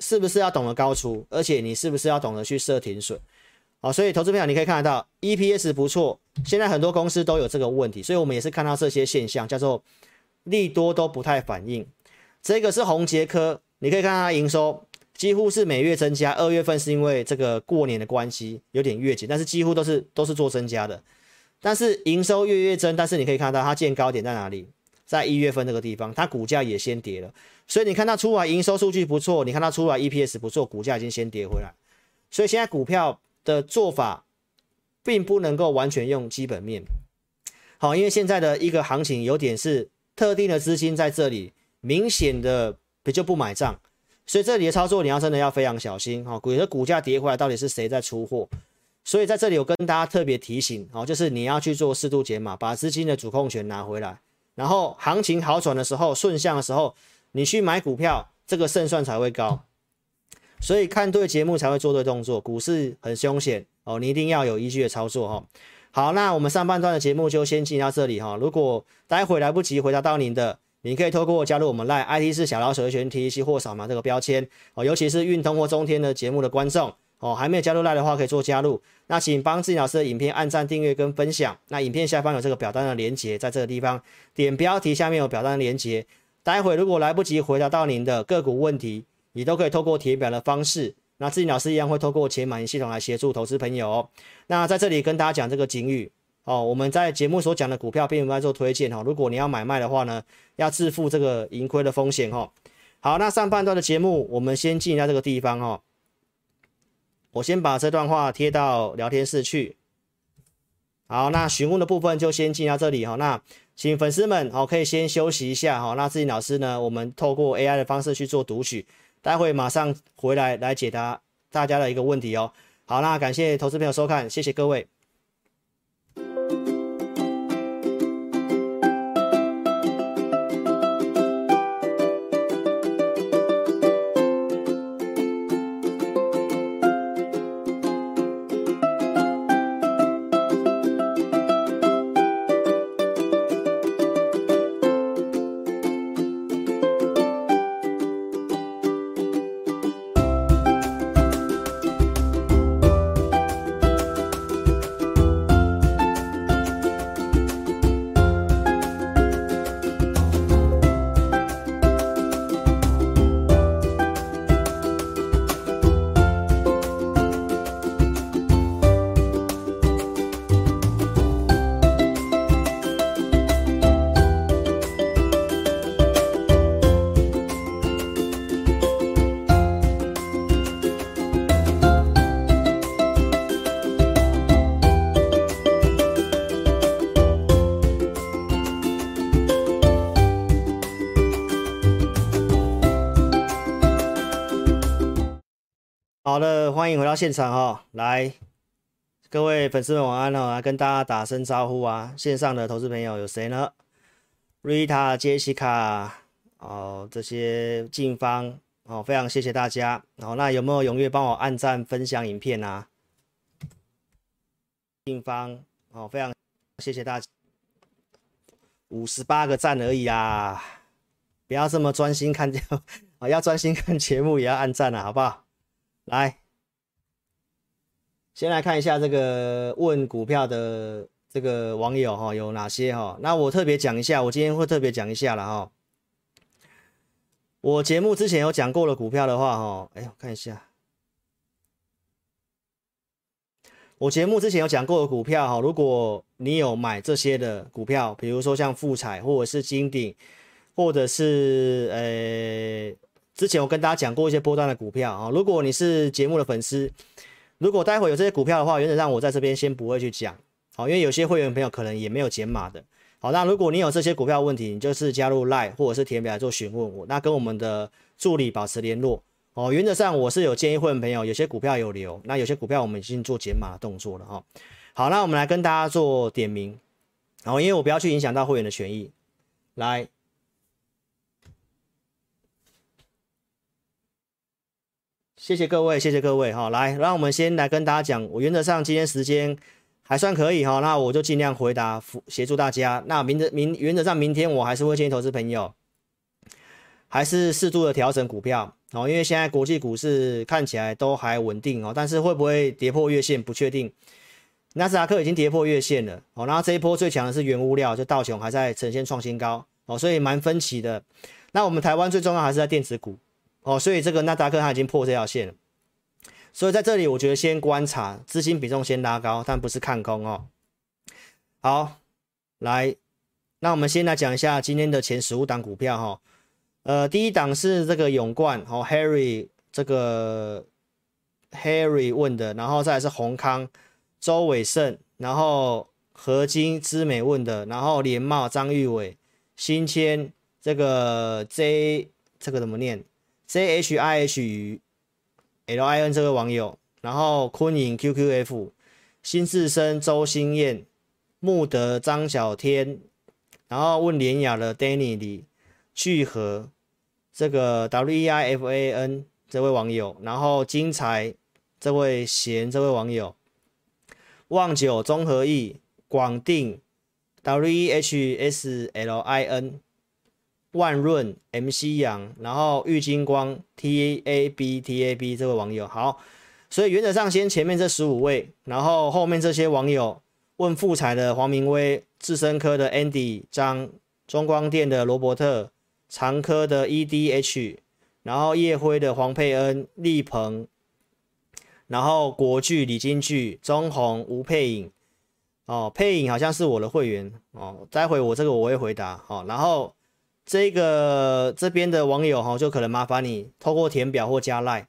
Speaker 1: 是不是要懂得高出？而且你是不是要懂得去设停损？好，所以投资朋友，你可以看得到 EPS 不错，现在很多公司都有这个问题，所以我们也是看到这些现象，叫做利多都不太反应。这个是宏杰科，你可以看它营收几乎是每月增加，二月份是因为这个过年的关系有点月减，但是几乎都是都是做增加的。但是营收月月增，但是你可以看到它见高点在哪里，在一月份这个地方，它股价也先跌了。所以你看它出来营收数据不错，你看它出来 EPS 不错，股价已经先跌回来。所以现在股票。的做法并不能够完全用基本面，好，因为现在的一个行情有点是特定的资金在这里明显的比较不买账，所以这里的操作你要真的要非常小心哈。股的股价跌回来，到底是谁在出货？所以在这里我跟大家特别提醒哦，就是你要去做适度减码，把资金的主控权拿回来，然后行情好转的时候，顺向的时候，你去买股票，这个胜算才会高。所以看对节目才会做对动作，股市很凶险哦，你一定要有依据的操作哈。好，那我们上半段的节目就先进到这里哈。如果待会来不及回答到您的，你可以透过加入我们赖 IT 是小老鼠的全体系或扫码这个标签哦，尤其是运通或中天的节目的观众哦，还没有加入 LINE 的话可以做加入。那请帮自己老师的影片按赞、订阅跟分享。那影片下方有这个表单的连接，在这个地方点标题下面有表单的连接。待会如果来不及回答到您的个股问题，你都可以透过填表的方式。那自己老师一样会透过钱买系统来协助投资朋友。那在这里跟大家讲这个警语哦，我们在节目所讲的股票并不在做推荐哈。如果你要买卖的话呢，要自负这个盈亏的风险哈。好，那上半段的节目我们先进一下这个地方哈。我先把这段话贴到聊天室去。好，那询问的部分就先进到这里哈。那请粉丝们好，可以先休息一下哈。那自己老师呢，我们透过 AI 的方式去做读取，待会马上回来来解答大家的一个问题哦。好，那感谢投资朋友收看，谢谢各位。欢迎回到现场、哦，来，各位粉丝们晚安哦，来跟大家打声招呼啊！线上的投资朋友有谁呢？Rita、Jessica，哦，这些静芳，哦，非常谢谢大家。好、哦，那有没有踊跃帮我按赞、分享影片啊？静芳，哦，非常谢谢大家，五十八个赞而已啊！不要这么专心看节，啊，要专心看节目也要按赞啊，好不好？来，先来看一下这个问股票的这个网友哈，有哪些哈？那我特别讲一下，我今天会特别讲一下了哈。我节目之前有讲过的股票的话哈，哎，我看一下，我节目之前有讲过的股票哈，如果你有买这些的股票，比如说像富彩或者是金鼎，或者是呃。之前我跟大家讲过一些波段的股票啊，如果你是节目的粉丝，如果待会有这些股票的话，原则上我在这边先不会去讲，好，因为有些会员朋友可能也没有减码的，好，那如果你有这些股票问题，你就是加入 LINE 或者是填表来做询问我，那跟我们的助理保持联络，哦，原则上我是有建议会员朋友，有些股票有留，那有些股票我们已经做减码的动作了哈，好，那我们来跟大家做点名，然后因为我不要去影响到会员的权益，来。谢谢各位，谢谢各位哈。来，让我们先来跟大家讲，我原则上今天时间还算可以哈，那我就尽量回答，协助大家。那明的明原则上明天我还是会建议投资朋友，还是适度的调整股票哦，因为现在国际股市看起来都还稳定哦，但是会不会跌破月线不确定。纳斯达克已经跌破月线了哦，然后这一波最强的是原物料，就道琼还在呈现创新高哦，所以蛮分歧的。那我们台湾最重要还是在电子股。哦，所以这个纳达克它已经破这条线了，所以在这里我觉得先观察，资金比重先拉高，但不是看空哦。好，来，那我们先来讲一下今天的前十五档股票哈、哦。呃，第一档是这个永冠哦，Harry 这个 Harry 问的，然后再是宏康周伟胜，然后合金之美问的，然后联茂张玉伟新谦这个 J 这个怎么念？，J H I H 与 L I N 这位网友，然后昆颖 Q Q F，新智深周新燕，穆德张小天，然后问连雅的 Danny 李聚合，这个 W E I F A N 这位网友，然后精彩这位贤这位网友，望九综合义广定 W E H S L I N。万润 MC 杨，然后玉金光 T A B T A B 这位网友。好，所以原则上先前面这十五位，然后后面这些网友问富彩的黄明威、智深科的 Andy 张、中光电的罗伯特、长科的 EDH，然后叶辉的黄佩恩、立鹏，然后国巨李金巨、中红吴佩颖，哦，佩颖好像是我的会员。哦，待会我这个我会回答。好，然后。这个这边的网友哈，就可能麻烦你透过填表或加赖，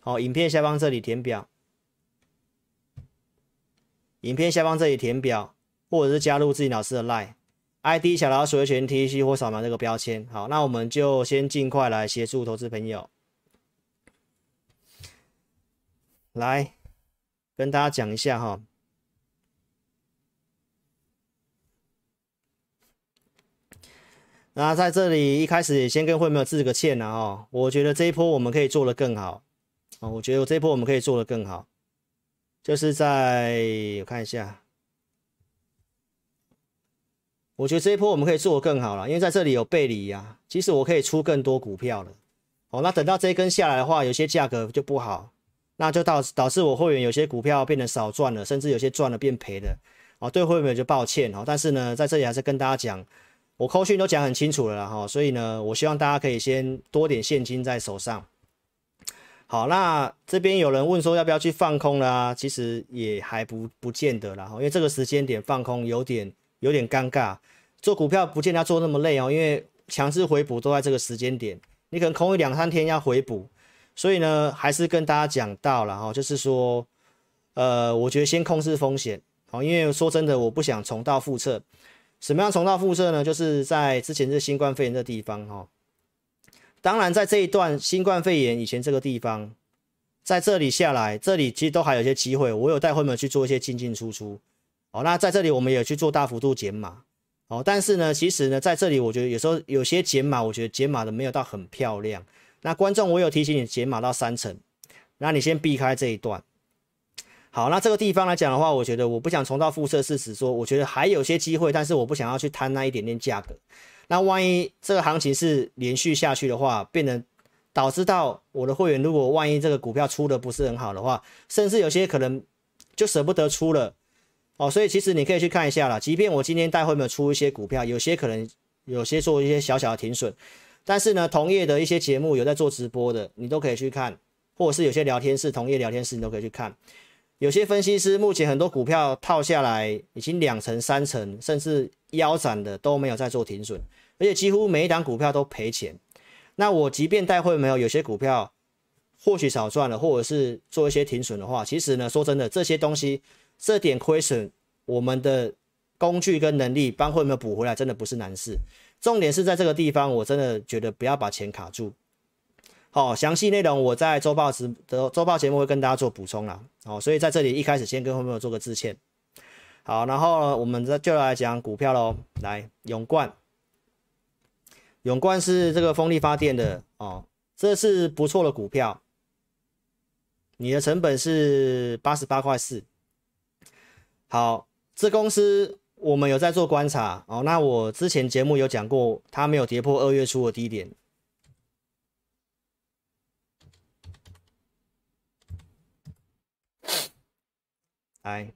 Speaker 1: 好，影片下方这里填表，影片下方这里填表，或者是加入自己老师的赖，ID 小老鼠的全 T C 或扫描这个标签。好，那我们就先尽快来协助投资朋友，来跟大家讲一下哈。那在这里一开始也先跟会员致个歉了哈，我觉得这一波我们可以做得更好。啊，我觉得这一波我们可以做得更好，就是在我看一下，我觉得这一波我们可以做得更好了，因为在这里有背离呀，其实我可以出更多股票了，哦，那等到这一根下来的话，有些价格就不好，那就导导致我会员有些股票变得少赚了，甚至有些赚了变赔了，哦，对会员就抱歉哦，但是呢，在这里还是跟大家讲。我扣讯都讲很清楚了哈，所以呢，我希望大家可以先多点现金在手上。好，那这边有人问说要不要去放空啦？其实也还不不见得啦，因为这个时间点放空有点有点尴尬。做股票不见得要做那么累哦，因为强制回补都在这个时间点，你可能空一两三天要回补，所以呢，还是跟大家讲到了哈，就是说，呃，我觉得先控制风险，好，因为说真的，我不想重蹈覆辙。什么样重蹈覆辙呢？就是在之前这新冠肺炎的地方哈，当然在这一段新冠肺炎以前这个地方，在这里下来，这里其实都还有一些机会，我有带会员去做一些进进出出，哦，那在这里我们也去做大幅度减码，哦，但是呢，其实呢，在这里我觉得有时候有些减码，我觉得减码的没有到很漂亮。那观众，我有提醒你减码到三成，那你先避开这一段。好，那这个地方来讲的话，我觉得我不想重蹈覆辙，是指说，我觉得还有些机会，但是我不想要去贪那一点点价格。那万一这个行情是连续下去的话，变成导致到我的会员，如果万一这个股票出的不是很好的话，甚至有些可能就舍不得出了哦。所以其实你可以去看一下啦，即便我今天带会没有出一些股票，有些可能有些做一些小小的停损，但是呢，同业的一些节目有在做直播的，你都可以去看，或者是有些聊天室同业聊天室，你都可以去看。有些分析师目前很多股票套下来已经两成、三成，甚至腰斩的都没有在做停损，而且几乎每一档股票都赔钱。那我即便带会没有，有些股票或许少赚了，或者是做一些停损的话，其实呢，说真的，这些东西这点亏损，我们的工具跟能力帮会没有补回来，真的不是难事。重点是在这个地方，我真的觉得不要把钱卡住。哦，详细内容我在周报时的周报节目会跟大家做补充啦。哦，所以在这里一开始先跟朋友做个致歉。好，然后呢，我们再就来讲股票喽。来，永冠，永冠是这个风力发电的哦，这是不错的股票。你的成本是八十八块四。好，这公司我们有在做观察哦。那我之前节目有讲过，它没有跌破二月初的低点。来，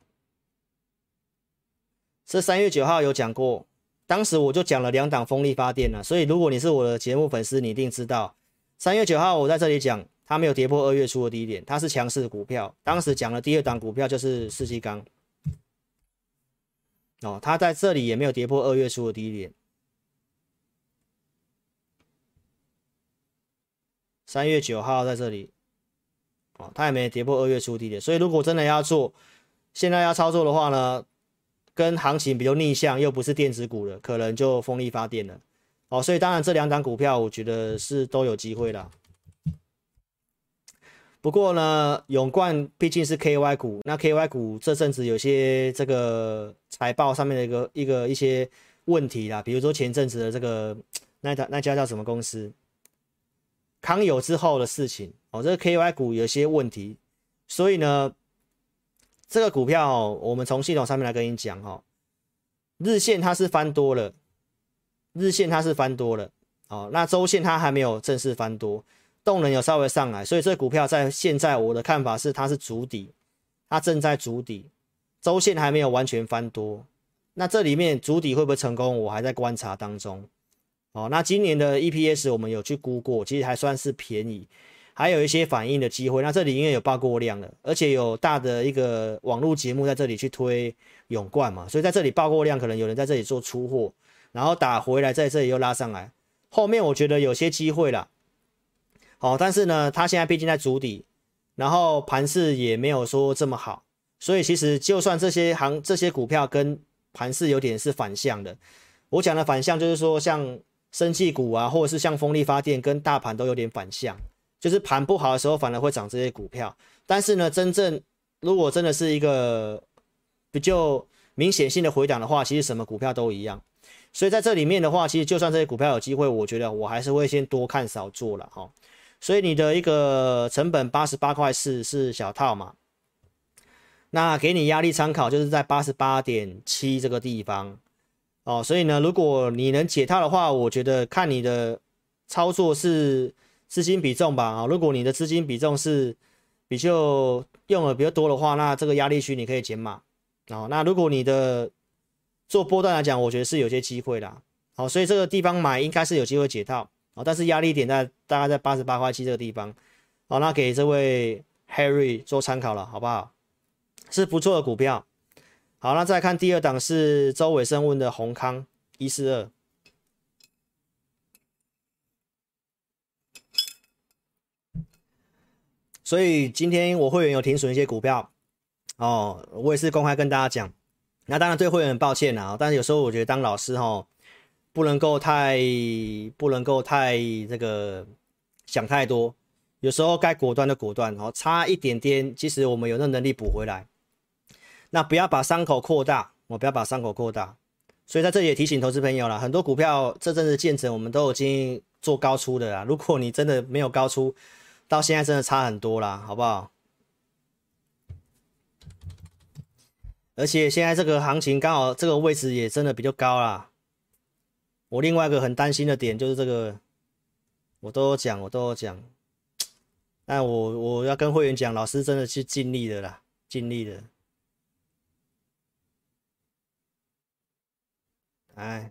Speaker 1: 是三月九号有讲过，当时我就讲了两档风力发电了，所以如果你是我的节目粉丝，你一定知道，三月九号我在这里讲，它没有跌破二月初的低点，它是强势的股票。当时讲的第二档股票就是世纪钢，哦，它在这里也没有跌破二月初的低点。三月九号在这里，哦，它也没跌破二月初低点，所以如果真的要做。现在要操作的话呢，跟行情比较逆向，又不是电子股的，可能就风力发电了。哦，所以当然这两档股票，我觉得是都有机会的。不过呢，永冠毕竟是 KY 股，那 KY 股这阵子有些这个财报上面的一个一个一些问题啦，比如说前阵子的这个那家那家叫什么公司，康友之后的事情哦，这个 KY 股有些问题，所以呢，这个股票我们从系统上面来跟你讲哈，日线它是翻多了，日线它是翻多了，哦，那周线它还没有正式翻多。动能有稍微上来，所以这股票在现在我的看法是它是筑底，它正在筑底，周线还没有完全翻多。那这里面筑底会不会成功，我还在观察当中。哦，那今年的 EPS 我们有去估过，其实还算是便宜，还有一些反应的机会。那这里因为有爆过量了，而且有大的一个网络节目在这里去推永冠嘛，所以在这里爆过量，可能有人在这里做出货，然后打回来，在这里又拉上来，后面我觉得有些机会了。好，但是呢，它现在毕竟在足底，然后盘势也没有说这么好，所以其实就算这些行这些股票跟盘势有点是反向的，我讲的反向就是说像生气股啊，或者是像风力发电跟大盘都有点反向，就是盘不好的时候反而会涨这些股票，但是呢，真正如果真的是一个比较明显性的回档的话，其实什么股票都一样，所以在这里面的话，其实就算这些股票有机会，我觉得我还是会先多看少做了哈。所以你的一个成本八十八块四是小套嘛？那给你压力参考就是在八十八点七这个地方哦。所以呢，如果你能解套的话，我觉得看你的操作是资金比重吧啊。如果你的资金比重是比较用的比较多的话，那这个压力区你可以减码哦。那如果你的做波段来讲，我觉得是有些机会啦。好，所以这个地方买应该是有机会解套。但是压力点在大概在八十八块七这个地方，好，那给这位 Harry 做参考了，好不好？是不错的股票。好，那再看第二档是周伟生问的閎康一四二，所以今天我会员有停损一些股票，哦，我也是公开跟大家讲。那当然对会员很抱歉啊，但是有时候我觉得当老师哈。不能够太不能够太这个想太多，有时候该果断的果断，哦，差一点点，其实我们有那能力补回来。那不要把伤口扩大，我不要把伤口扩大。所以在这里也提醒投资朋友了，很多股票这阵子见证，我们都已经做高出的啦。如果你真的没有高出，到现在真的差很多啦，好不好？而且现在这个行情刚好这个位置也真的比较高啦。我另外一个很担心的点就是这个，我都有讲，我都有讲，但我我要跟会员讲，老师真的是尽力的啦，尽力的。哎，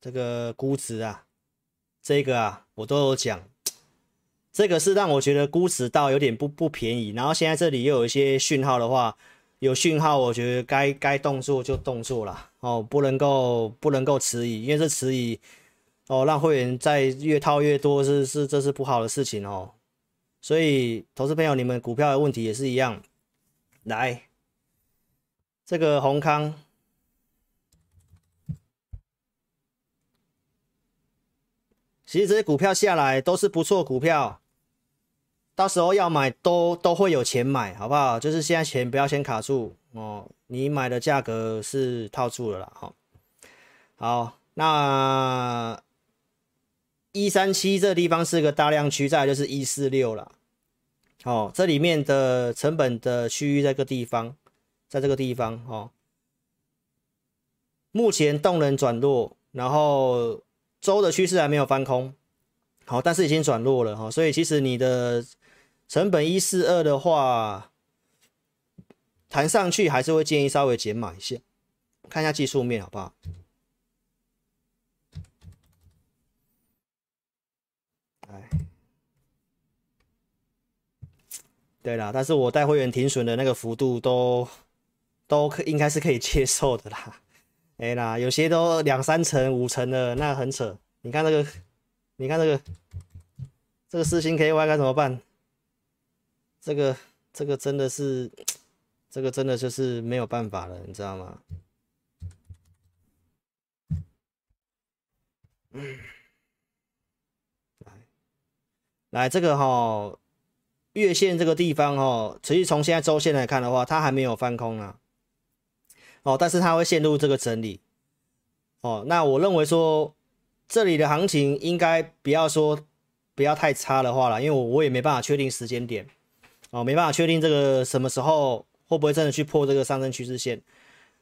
Speaker 1: 这个估值啊，这个啊，我都有讲，这个是让我觉得估值到有点不不便宜，然后现在这里又有一些讯号的话。有讯号，我觉得该该动作就动作了哦，不能够不能够迟疑，因为这迟疑哦，让会员再越套越多是是这是不好的事情哦。所以，投资朋友，你们股票的问题也是一样。来，这个閎康，其实这些股票下来都是不错股票。到时候要买都都会有钱买，好不好？就是现在钱不要先卡住哦，你买的价格是套住了啦，好，好，那一三七这地方是个大量区，再来就是一四六了，哦，这里面的成本的区域这个地方，在这个地方哦，目前动能转弱，然后周的趋势还没有翻空，好，但是已经转弱了哈，所以其实你的。成本一四二的话，弹上去还是会建议稍微减码一下，看一下技术面好不好？哎，对啦，但是我带会员停损的那个幅度都都可应该是可以接受的啦。*laughs* 哎啦，有些都两三成、五成的，那很扯。你看这个，你看这个，这个四星 KY 该怎么办？这个这个真的是，这个真的就是没有办法了，你知道吗？嗯，来，来这个哈，月线这个地方哦，其实从现在周线来看的话，它还没有翻空啊。哦，但是它会陷入这个整理。哦，那我认为说这里的行情应该不要说不要太差的话了，因为我我也没办法确定时间点。哦，没办法确定这个什么时候会不会真的去破这个上升趋势线。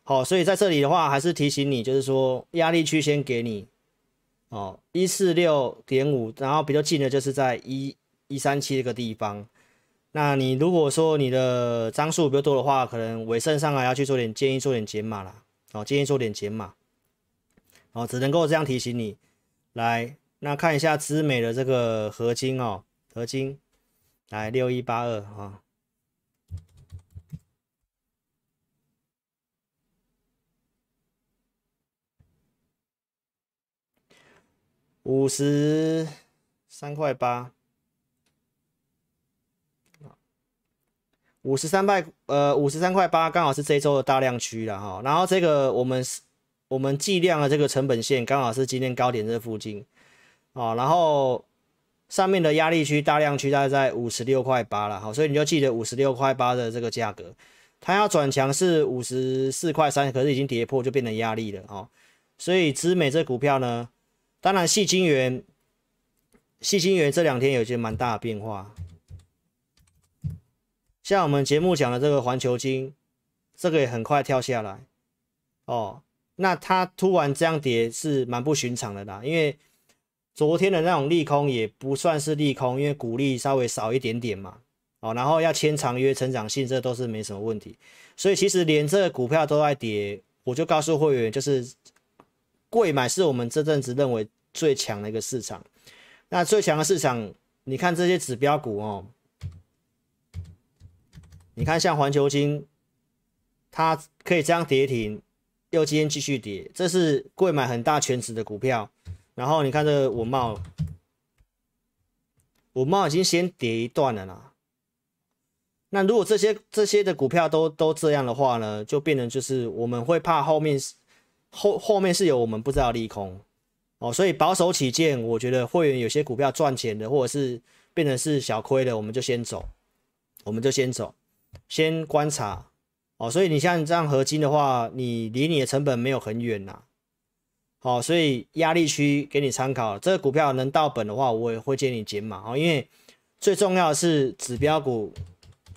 Speaker 1: 好，所以在这里的话，还是提醒你，就是说压力区先给你。哦，一四六点五，然后比较近的就是在一一三七这个地方。那你如果说你的张数比较多的话，可能尾声上来要去做点建议，做点减码啦。哦，建议做点减码。哦，只能够这样提醒你。来，那看一下芝美的这个合金哦，合金，来六一八二啊。五十三块八，五十三块，呃，五十三块八刚好是这周的大量区了哈。然后这个我们我们计量的这个成本线刚好是今天高点这附近，啊，然后上面的压力区大量区大概在五十六块八了哈，所以你就记得五十六块八的这个价格，它要转强是五十四块三，可是已经跌破就变成压力了哦。所以芝美这股票呢？当然，矽晶圆，矽晶圆这两天有一些蛮大的变化。像我们节目讲的这个环球晶，这个也很快跳下来。哦，那它突然这样跌是蛮不寻常的啦，因为昨天的那种利空也不算是利空，因为股利稍微少一点点嘛。哦，然后要签长约、成长性，这都是没什么问题。所以其实连这个股票都在跌，我就告诉会员就是。贵买是我们这阵子认为最强的一个市场，那最强的市场，你看这些指标股哦，你看像环球金，它可以这样跌停，又今天继续跌，这是贵买很大权值的股票。然后你看这个稳懋，稳懋已经先跌一段了啦。那如果这些这些的股票都都这样的话呢，就变成就是我们会怕后面。后后面是有我们不知道利空哦，所以保守起见，我觉得会员有些股票赚钱的，或者是变成是小亏的，我们就先走，我们就先走，先观察哦。所以你像这样合金的话，你离你的成本没有很远呐，好，所以压力区给你参考，这个股票能到本的话，我也会建议你减码哦，因为最重要的是指标股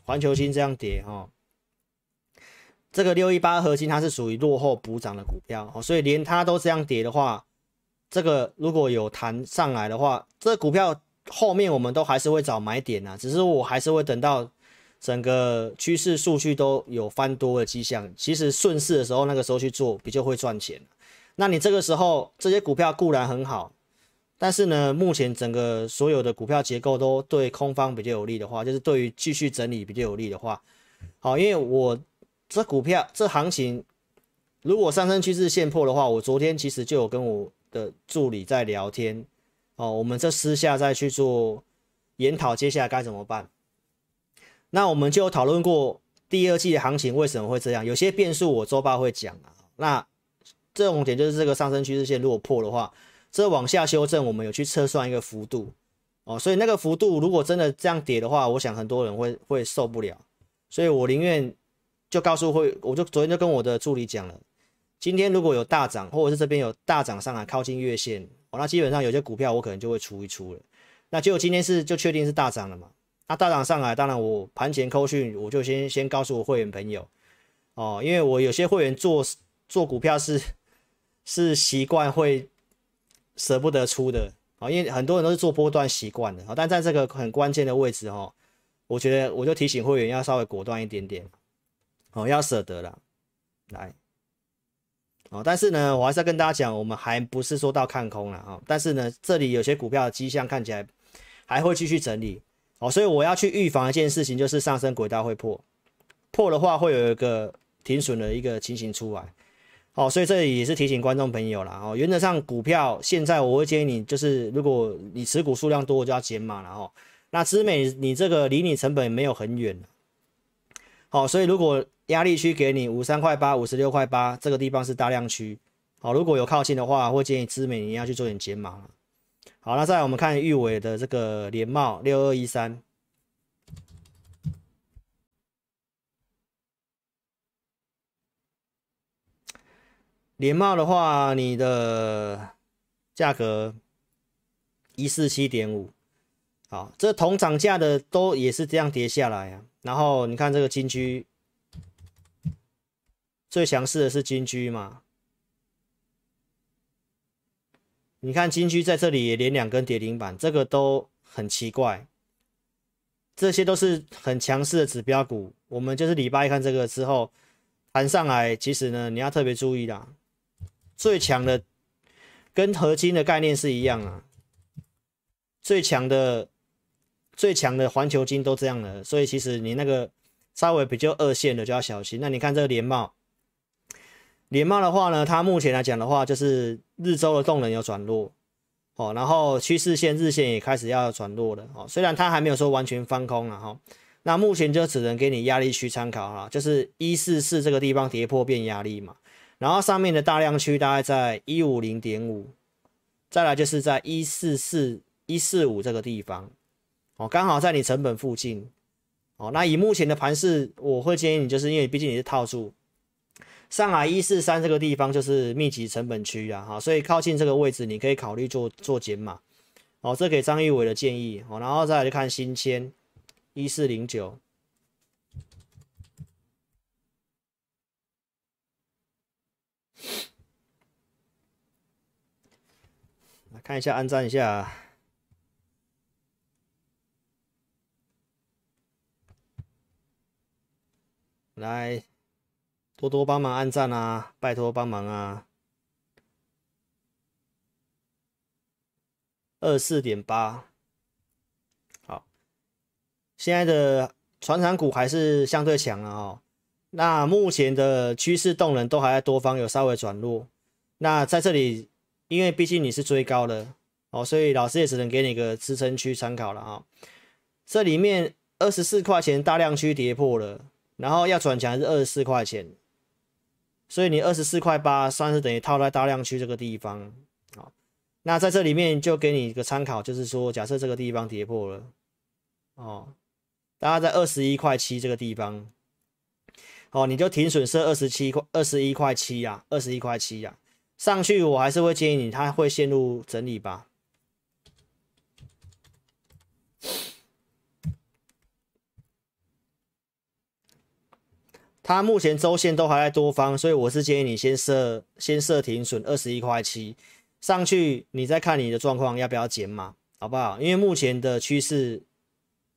Speaker 1: 环球晶这样跌哈。这个六一八合金它是属于落后补涨的股票哦，所以连它都这样跌的话，这个如果有弹上来的话，这个股票后面我们都还是会找买点啊，只是我还是会等到整个趋势数据都有翻多的迹象，其实顺势的时候那个时候去做比较会赚钱。那你这个时候这些股票固然很好，但是呢，目前整个所有的股票结构都对空方比较有利的话，就是对于继续整理比较有利的话，好，因为我。这股票这行情，如果上升趋势线破的话，我昨天其实就有跟我的助理在聊天，哦，我们这私下再去做研讨，接下来该怎么办？那我们就讨论过第二季的行情为什么会这样，有些变数我周报会讲啊。那这种点就是这个上升趋势线如果破的话，这往下修正，我们有去测算一个幅度，哦，所以那个幅度如果真的这样跌的话，我想很多人会会受不了，所以我宁愿。就告诉会，我就昨天就跟我的助理讲了，今天如果有大涨，或者是这边有大涨上来靠近月线，哦，那基本上有些股票我可能就会出一出了。那结果今天是就确定是大涨了嘛？那大涨上来，当然我盘前扣讯我就先先告诉我会员朋友，哦，因为我有些会员做做股票是是习惯会舍不得出的，啊，因为很多人都是做波段习惯的，啊，但在这个很关键的位置哈，我觉得我就提醒会员要稍微果断一点点。哦，要舍得了，来，哦，但是呢，我还是要跟大家讲，我们还不是说到看空了啊，哦，但是呢，这里有些股票的迹象看起来还会继续整理，哦，所以我要去预防一件事情，就是上升轨道会破，破的话会有一个停损的一个情形出来，哦，所以这里也是提醒观众朋友了，哦，原则上股票现在我会建议你，就是如果你持股数量多，我就要减码了哦，那知美你这个离你成本没有很远，好，所以如果压力区给你五三块八、五十六块八，这个地方是大量区。好，如果有靠近的话，会建议知美你要去做点减码。好，那再来我们看玉尾的这个联茂六二一三，连帽的话，你的价格一四七点五，好，这同涨价的都也是这样跌下来啊。然后你看这个金居，最强势的是金居嘛？你看金居在这里也连两根跌停板，这个都很奇怪。这些都是很强势的指标股，我们就是礼拜一看这个之后弹上来，其实呢你要特别注意啦。最强的跟合金的概念是一样啊，最强的最强的环球金都这样了，所以其实你那个稍微比较二线的就要小心。那你看这个连帽，连帽的话呢，它目前来讲的话，就是日周的动能有转弱。哦，然后趋势线日线也开始要转弱了哦，虽然它还没有说完全翻空了哈，那目前就只能给你压力区参考哈，就是一四四这个地方跌破变压力嘛，然后上面的大量区大概在一五零点五，再来就是在一四四一四五这个地方，哦，刚好在你成本附近，哦，那以目前的盘势，我会建议你，就是因为毕竟你是套住。上海一四三这个地方就是密集成本区啊，哈，所以靠近这个位置，你可以考虑做做减码，哦，这给张玉伟的建议，哦，然后再来看新签一四零九，来看一下，按赞一下，来。多多帮忙按赞啊，拜托帮忙啊！二四点八，好，现在的传产股还是相对强了哦。那目前的趋势动能都还在多方有稍微转弱。那在这里，因为毕竟你是追高的哦，所以老师也只能给你个支撑区参考了啊。这里面二十四块钱大量区跌破了，然后要转强是二十四块钱。所以你二十四块八算是等于套在大量区这个地方，好，那在这里面就给你一个参考，就是说假设这个地方跌破了，哦，大概在二十一块七这个地方，哦，你就停损设二十七块二十一块七呀，二十一块七呀，上去我还是会建议你，它会陷入整理吧。它目前周线都还在多方，所以我是建议你先设先设停损二十一块七，上去你再看你的状况要不要减码，好不好？因为目前的趋势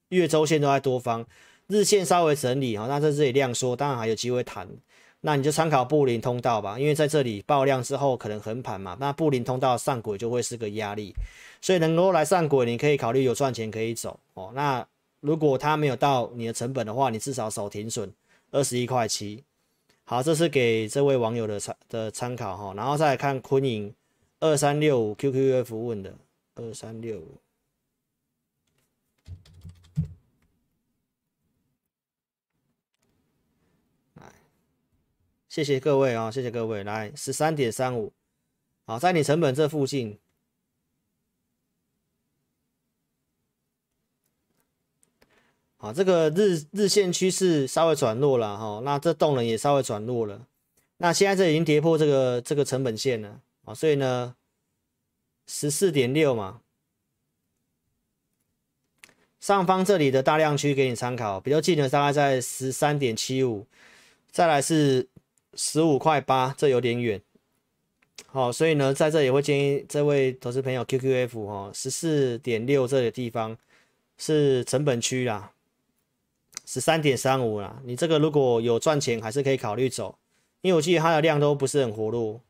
Speaker 1: 月周线都在多方，日线稍微整理哈，那在这里量缩，当然还有机会弹，那你就参考布林通道吧，因为在这里爆量之后可能横盘嘛，那布林通道上轨就会是个压力，所以能够来上轨，你可以考虑有赚钱可以走哦。那如果它没有到你的成本的话，你至少守停损。二十一块七，好，这是给这位网友的参的参考哈，然后再来看昆颖二三六五 QQF 问的二三六五，谢谢各位啊，谢谢各位，来十三点三五，好，在你成本这附近。好，这个日日线趋势稍微转弱了哈，那这动能也稍微转弱了，那现在这已经跌破这个这个成本线了。啊，所以呢，十四点六嘛，上方这里的大量区给你参考，比较近的大概在十三点七五，再来是十五块八，这有点远，好，所以呢，在这也会建议这位投资朋友 QQF 哈，十四点六这个地方是成本区啦。十三点三五啦，你这个如果有赚钱，还是可以考虑走，因为我记得它的量都不是很活络。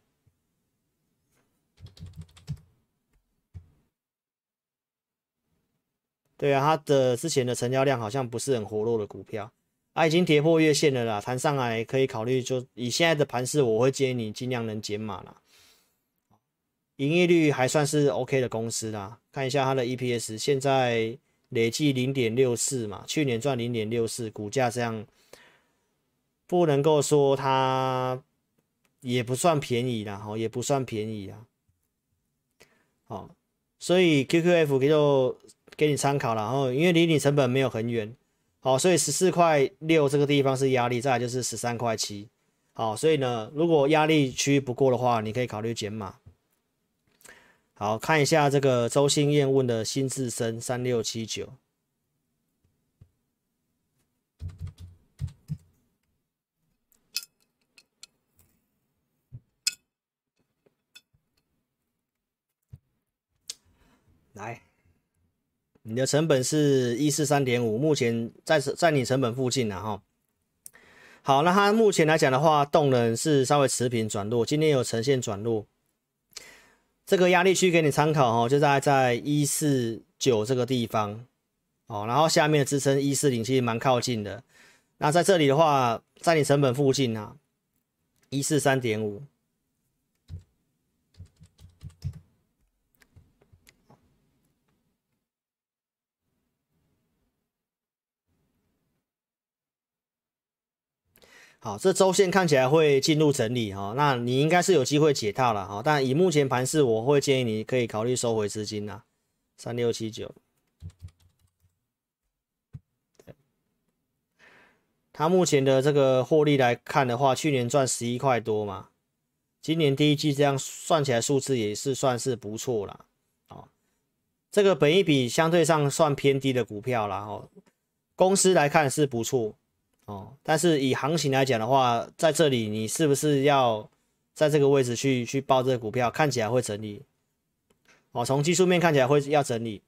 Speaker 1: 对啊，它的之前的成交量好像不是很活络的股票，啊，已经跌破月线了啦，弹上来可以考虑。就以现在的盘势，我会建议你尽量能减码啦。营业率还算是 OK 的公司啦，看一下它的 EPS，现在。累计零点六四嘛，去年赚零点六四，股价这样不能够说它也不算便宜啦，哈，也不算便宜啊。好，所以 QQF 就给你参考了，然后因为离你成本没有很远，好，所以十四块六这个地方是压力，再来就是十三块七，好，所以呢，如果压力区不过的话，你可以考虑减码。好，看一下这个周新燕问的新智深三六七九。来，你的成本是一四三点五，目前在在你成本附近了哈。好，那它目前来讲的话，动能是稍微持平转弱，今天有呈现转弱。这个压力区给你参考哦，就在在一四九这个地方哦，然后下面的支撑一四零其实蛮靠近的。那在这里的话，在你成本附近啊，一四三点五。好，这周线看起来会进入整理哈，那你应该是有机会解套了哈。但以目前盘势，我会建议你可以考虑收回资金呐，三六七九。它目前的这个获利来看的话，去年赚十一块多嘛，今年第一季这样算起来数字也是算是不错啦。哦，这个本益比相对上算偏低的股票啦。哦，公司来看是不错。哦，但是以行情来讲的话，在这里你是不是要在这个位置去去报这个股票？看起来会整理。哦，从技术面看起来会要整理。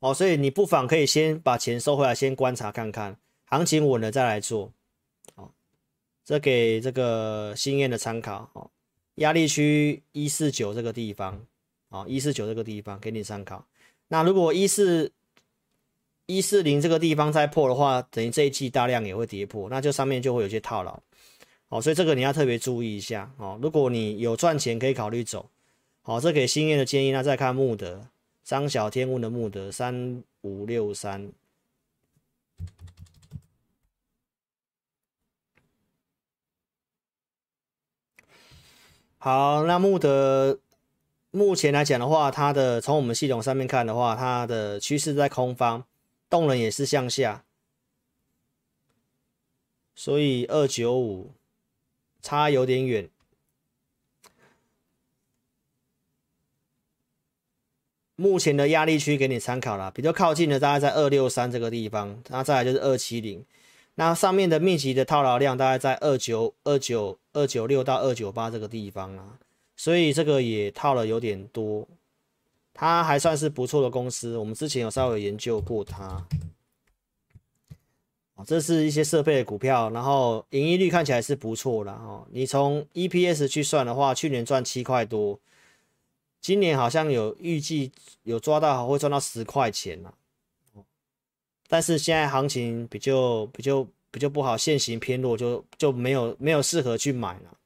Speaker 1: 哦，所以你不妨可以先把钱收回来，先观察看看，行情稳了再来做。哦，这给这个新燕的参考。哦，压力区一四九这个地方，哦，一四九这个地方给你参考。那如果一四一四零这个地方再破的话，等于这一季大量也会跌破，那就上面就会有些套牢，哦，所以这个你要特别注意一下哦。如果你有赚钱，可以考虑走，好，这给新燕的建议。那再看慕德，张小天问的慕德三五六三，好，那慕德目前来讲的话，它的从我们系统上面看的话，它的趋势在空方。动能也是向下，所以二九五差有点远。目前的压力区给你参考了，比较靠近的大概在二六三这个地方，那再来就是二七零，那上面的密集的套牢量大概在二九二九二九六到二九八这个地方啊，所以这个也套了有点多。它还算是不错的公司，我们之前有稍微研究过它。这是一些设备的股票，然后盈利率看起来是不错的哦。你从 EPS 去算的话，去年赚七块多，今年好像有预计有抓到会赚到十块钱了。但是现在行情比较比较比较不好，现行偏弱，就就没有没有适合去买了。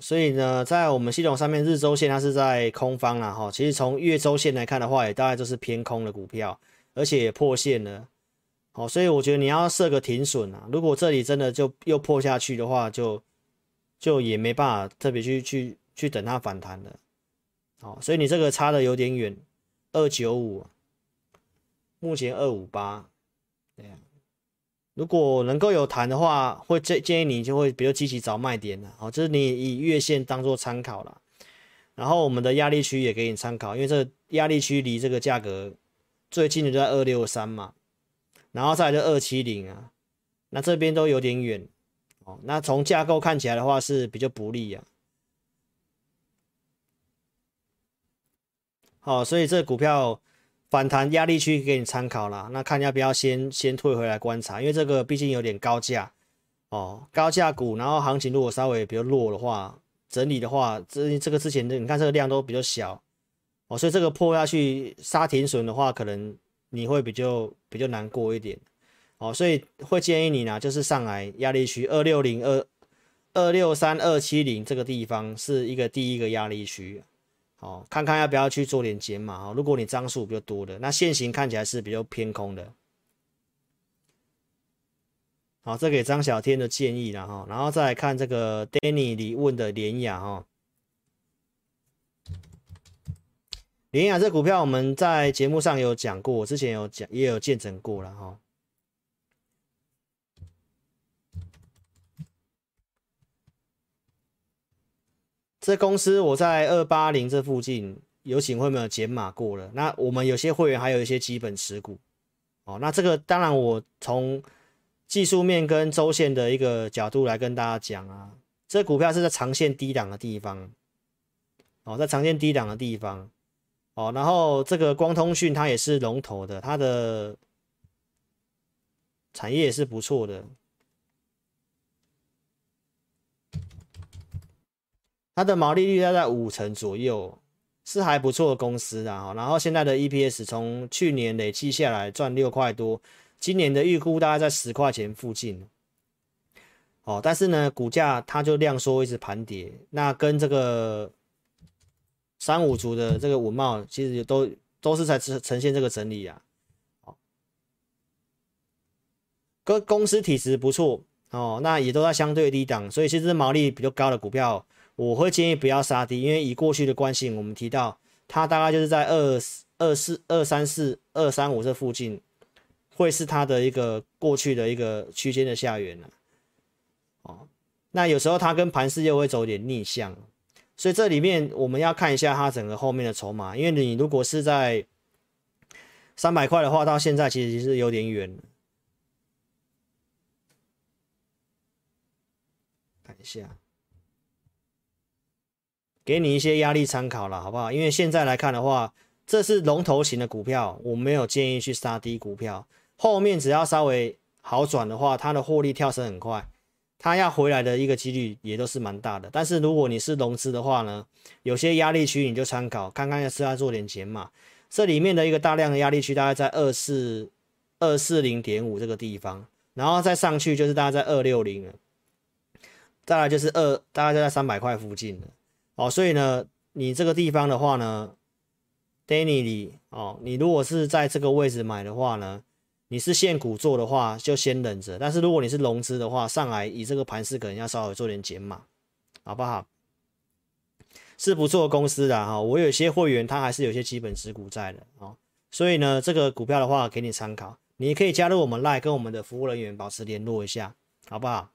Speaker 1: 所以呢，在我们系统上面，日周线它是在空方了哈。其实从月周线来看的话，也大概都是偏空的股票，而且也破线了。好，所以我觉得你要设个停损啊。如果这里真的就又破下去的话，就就也没办法特别去去去等它反弹了。好，所以你这个差的有点远，二九五，目前二五八，对呀。如果能够有弹的话，会建建议你就会比较积极找卖点了。好，就是你以月线当做参考了。然后我们的压力区也给你参考，因为这压力区离这个价格最近的就在二六三嘛，然后再来就二七零啊，那这边都有点远。哦，那从架构看起来的话是比较不利啊。好，所以这股票。反弹压力区给你参考啦，那看要不要先先退回来观察，因为这个毕竟有点高价哦，高价股，然后行情如果稍微比较弱的话，整理的话，这这个之前的你看这个量都比较小哦，所以这个破下去杀停损的话，可能你会比较比较难过一点哦，所以会建议你呢，就是上来压力区二六零二二六三二七零这个地方是一个第一个压力区。好，看看要不要去做点减码哦。如果你张数比较多的，那线型看起来是比较偏空的。好，这给张小天的建议了哈。然后再来看这个 Danny 李问的联雅哈。联雅这股票我们在节目上有讲过，之前有讲也有见证过了哈。这公司我在二八零这附近有请会没有减码过了？那我们有些会员还有一些基本持股哦。那这个当然我从技术面跟周线的一个角度来跟大家讲啊，这股票是在长线低档的地方哦，在长线低档的地方哦。然后这个光通讯它也是龙头的，它的产业也是不错的。它的毛利率要在五成左右，是还不错的公司啊。然后现在的 EPS 从去年累计下来赚六块多，今年的预估大概在十块钱附近。哦，但是呢，股价它就量缩一直盘跌，那跟这个三五族的这个稳懋其实都都是在呈呈现这个整理啊。哦，跟公司体质不错哦，那也都在相对低档，所以其实毛利比较高的股票。我会建议不要杀低，因为以过去的惯性，我们提到它大概就是在二二四二三四二三五这附近，会是它的一个过去的一个区间的下缘了。哦，那有时候它跟盘势又会走点逆向，所以这里面我们要看一下它整个后面的筹码，因为你如果是在三百块的话，到现在其实是有点远。看一下。给你一些压力参考了，好不好？因为现在来看的话，这是龙头型的股票，我没有建议去杀低股票。后面只要稍微好转的话，它的获利跳升很快，它要回来的一个几率也都是蛮大的。但是如果你是融资的话呢，有些压力区你就参考，看看要是要做点减码。这里面的一个大量的压力区大概在二四二四零点五这个地方，然后再上去就是大概在二六零了，再来就是二大概就在三百块附近了。哦，所以呢，你这个地方的话呢，Danny 里哦，你如果是在这个位置买的话呢，你是现股做的话，就先忍着。但是如果你是融资的话，上来以这个盘势，可能要稍微做点减码，好不好？是不错的公司的哈，我有些会员他还是有些基本持股在的哦，所以呢，这个股票的话给你参考，你可以加入我们 Lie，跟我们的服务人员保持联络一下，好不好？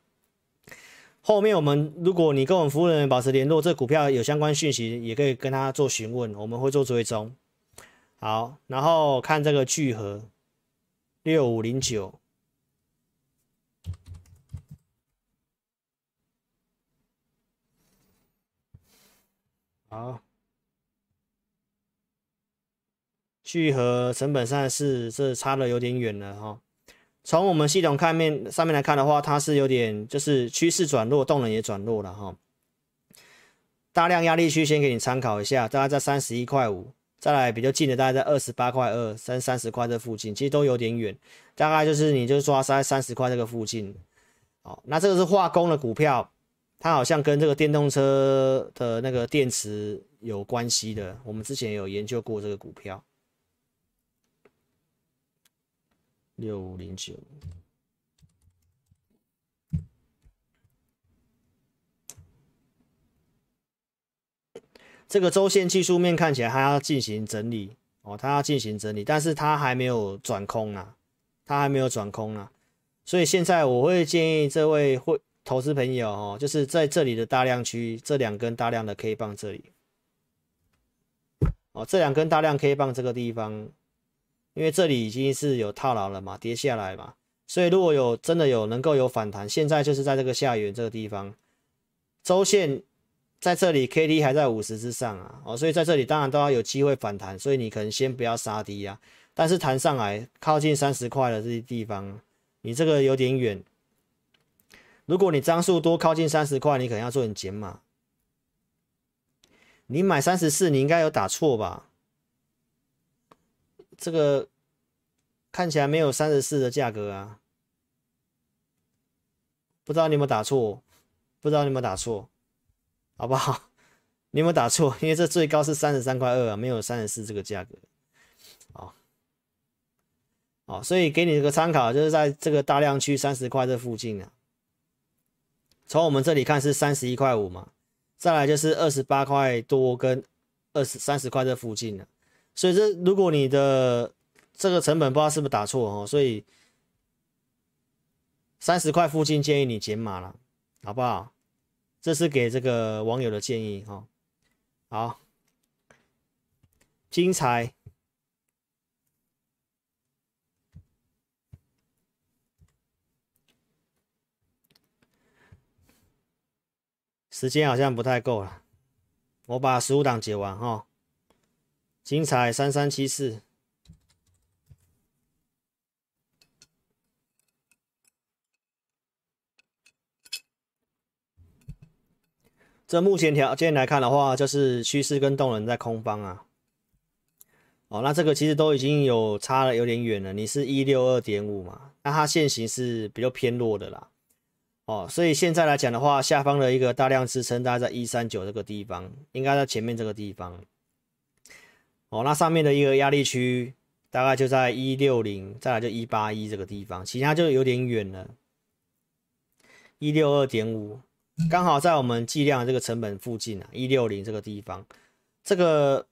Speaker 1: 后面我们，如果你跟我们服务人员保持联络，这股票有相关讯息，也可以跟他做询问，我们会做追踪。好，然后看这个聚合六五零九，好，聚合成本上是这差的有点远了哈。从我们系统看面上面来看的话，它是有点就是趋势转弱，动能也转弱了哈。大量压力区先给你参考一下，大概在三十一块五，再来比较近的大概在二十八块二、三三十块这附近，其实都有点远，大概就是你就抓在三十块这个附近。哦，那这个是化工的股票，它好像跟这个电动车的那个电池有关系的，我们之前有研究过这个股票。六五零九，这个周线技术面看起来还要进行整理哦，它要进行整理，但是它还没有转空啊，它还没有转空啊，所以现在我会建议这位会投资朋友哦，就是在这里的大量区，这两根大量的 K 棒这里，哦，这两根大量 K 棒这个地方。因为这里已经是有套牢了嘛，跌下来嘛，所以如果有真的有能够有反弹，现在就是在这个下缘这个地方，周线在这里，K D 还在五十之上啊，哦，所以在这里当然都要有机会反弹，所以你可能先不要杀低啊，但是弹上来靠近三十块的这些地方，你这个有点远，如果你张数多靠近三十块，你可能要做点减码，你买三十四，你应该有打错吧？这个看起来没有三十四的价格啊，不知道你有没有打错？不知道你有没有打错？好不好？你有没有打错？因为这最高是三十三块二啊，没有三十四这个价格。好，好，所以给你一个参考，就是在这个大量区三十块这附近啊。从我们这里看是三十一块五嘛，再来就是二十八块多跟二十三十块这附近了。所以这如果你的这个成本不知道是不是打错哦，所以三十块附近建议你减码了，好不好？这是给这个网友的建议哈。好，精彩。时间好像不太够了，我把十五档解完哈。精彩三三七四，这目前条件来看的话，就是趋势跟动能在空方啊。哦，那这个其实都已经有差了有点远了。你是一六二点五嘛？那它线型是比较偏弱的啦。哦，所以现在来讲的话，下方的一个大量支撑大概在一三九这个地方，应该在前面这个地方。哦，那上面的一个压力区大概就在一六零，再来就一八一这个地方，其他就有点远了。一六二点五，刚好在我们计量的这个成本附近啊，一六零这个地方，这个。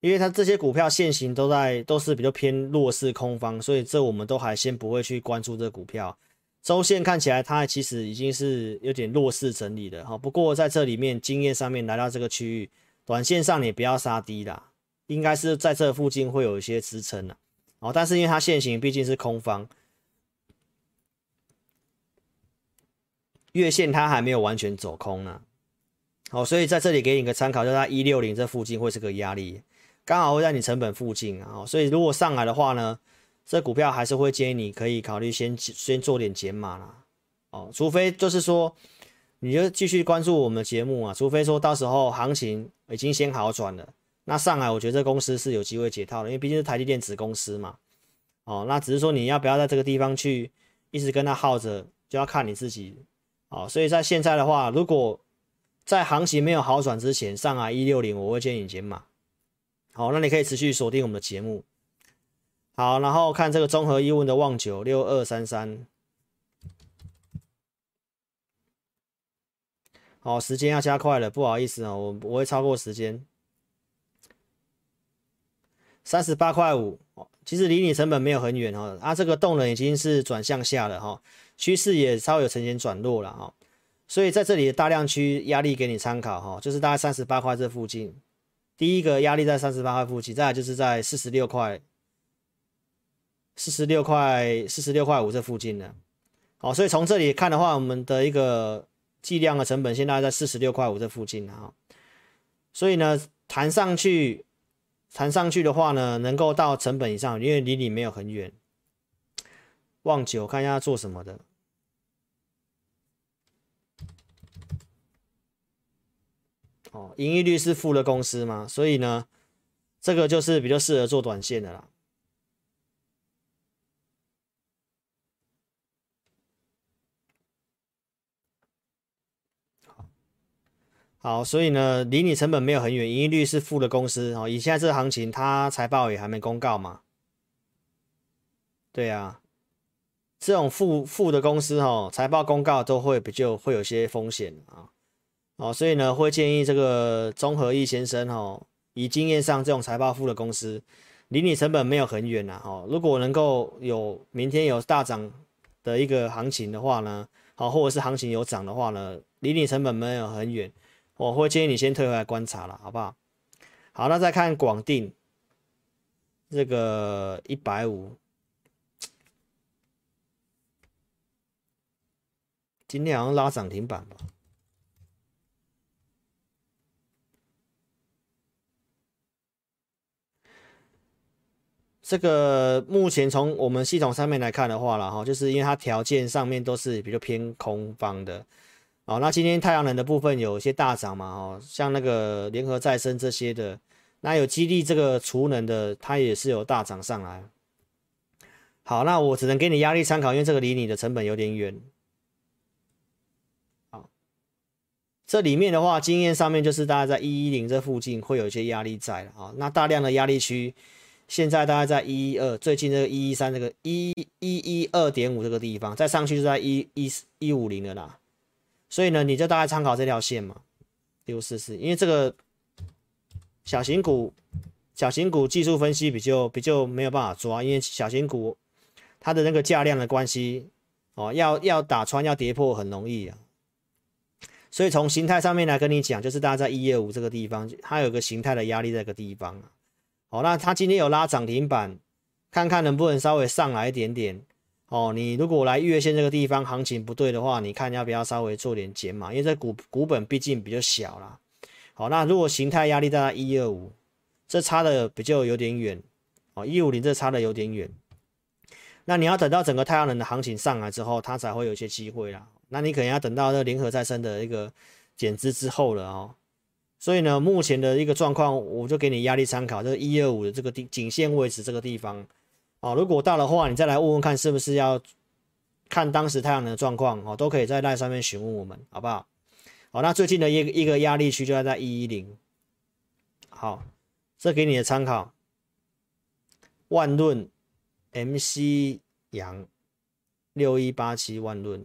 Speaker 1: 因为它这些股票线型都在都是比较偏弱势空方，所以这我们都还先不会去关注这个股票。周线看起来它其实已经是有点弱势整理的哈。不过在这里面经验上面来到这个区域，短线上你不要杀低啦，应该是在这附近会有一些支撑的。哦，但是因为它线型毕竟是空方，月线它还没有完全走空呢。好，所以在这里给你个参考，就在一六零这附近会是个压力。刚好会在你成本附近啊，所以如果上来的话呢，这股票还是会建议你可以考虑先先做点减码啦，哦，除非就是说你就继续关注我们节目啊，除非说到时候行情已经先好转了，那上海我觉得这公司是有机会解套的，因为毕竟是台积电子公司嘛，哦，那只是说你要不要在这个地方去一直跟它耗着，就要看你自己，哦，所以在现在的话，如果在行情没有好转之前上海一六零，我会建议你减码。好，那你可以持续锁定我们的节目。好，然后看这个综合一问的旺九六二三三。好，时间要加快了，不好意思啊，我我会超过时间。三十八块五，其实离你成本没有很远哈，啊，这个动能已经是转向下了哈，趋势也稍微有呈现转弱了哈，所以在这里的大量区压力给你参考哈，就是大概三十八块这附近。第一个压力在三十八块附近，再来就是在四十六块、四十六块、四十六块五这附近的。好，所以从这里看的话，我们的一个计量的成本现在在四十六块五这附近啊。所以呢，弹上去，弹上去的话呢，能够到成本以上，因为离你没有很远。旺九，看一下做什么的。哦，盈利率是负的公司嘛，所以呢，这个就是比较适合做短线的啦。好，好，所以呢，离你成本没有很远，盈利率是负的公司哦。以现在这个行情，它财报也还没公告嘛。对啊，这种负负的公司哦，财报公告都会比较会有些风险啊。哦，所以呢，会建议这个综合易先生哦，以经验上这种财报负的公司，离你成本没有很远呐。哦，如果能够有明天有大涨的一个行情的话呢，好，或者是行情有涨的话呢，离你成本没有很远，我会建议你先退回来观察了，好不好？好，那再看广定这个一百五，今天好像拉涨停板吧。这个目前从我们系统上面来看的话了哈，就是因为它条件上面都是比较偏空方的，哦，那今天太阳能的部分有一些大涨嘛，哦，像那个联合再生这些的，那有激励这个储能的，它也是有大涨上来。好，那我只能给你压力参考，因为这个离你的成本有点远。好，这里面的话，经验上面就是大概在一一零这附近会有一些压力在了啊，那大量的压力区。现在大概在一一二，最近这个一一三这个一一一二点五这个地方，再上去就在一一一五零了啦。所以呢，你就大概参考这条线嘛。六四四，因为这个小型股，小型股技术分析比较比较没有办法抓，因为小型股它的那个价量的关系哦，要要打穿要跌破很容易啊。所以从形态上面来跟你讲，就是大家在一二五这个地方，它有个形态的压力在这个地方啊。好，那它今天有拉涨停板，看看能不能稍微上来一点点。哦，你如果来月线这个地方行情不对的话，你看要不要稍微做点减码？因为这股股本毕竟比较小啦。好，那如果形态压力在一二五，这差的比较有点远。哦，一五零这差的有点远。那你要等到整个太阳能的行情上来之后，它才会有一些机会啦。那你可能要等到这联合再生的一个减资之后了哦。所以呢，目前的一个状况，我就给你压力参考，这一二五的这个地颈线位置这个地方。哦，如果到的话，你再来问问看，是不是要看当时太阳能的状况哦，都可以在那上面询问我们，好不好？好，那最近的一一个压力区就在在一一零，好，这给你的参考。万润 MC 阳六一八七万润，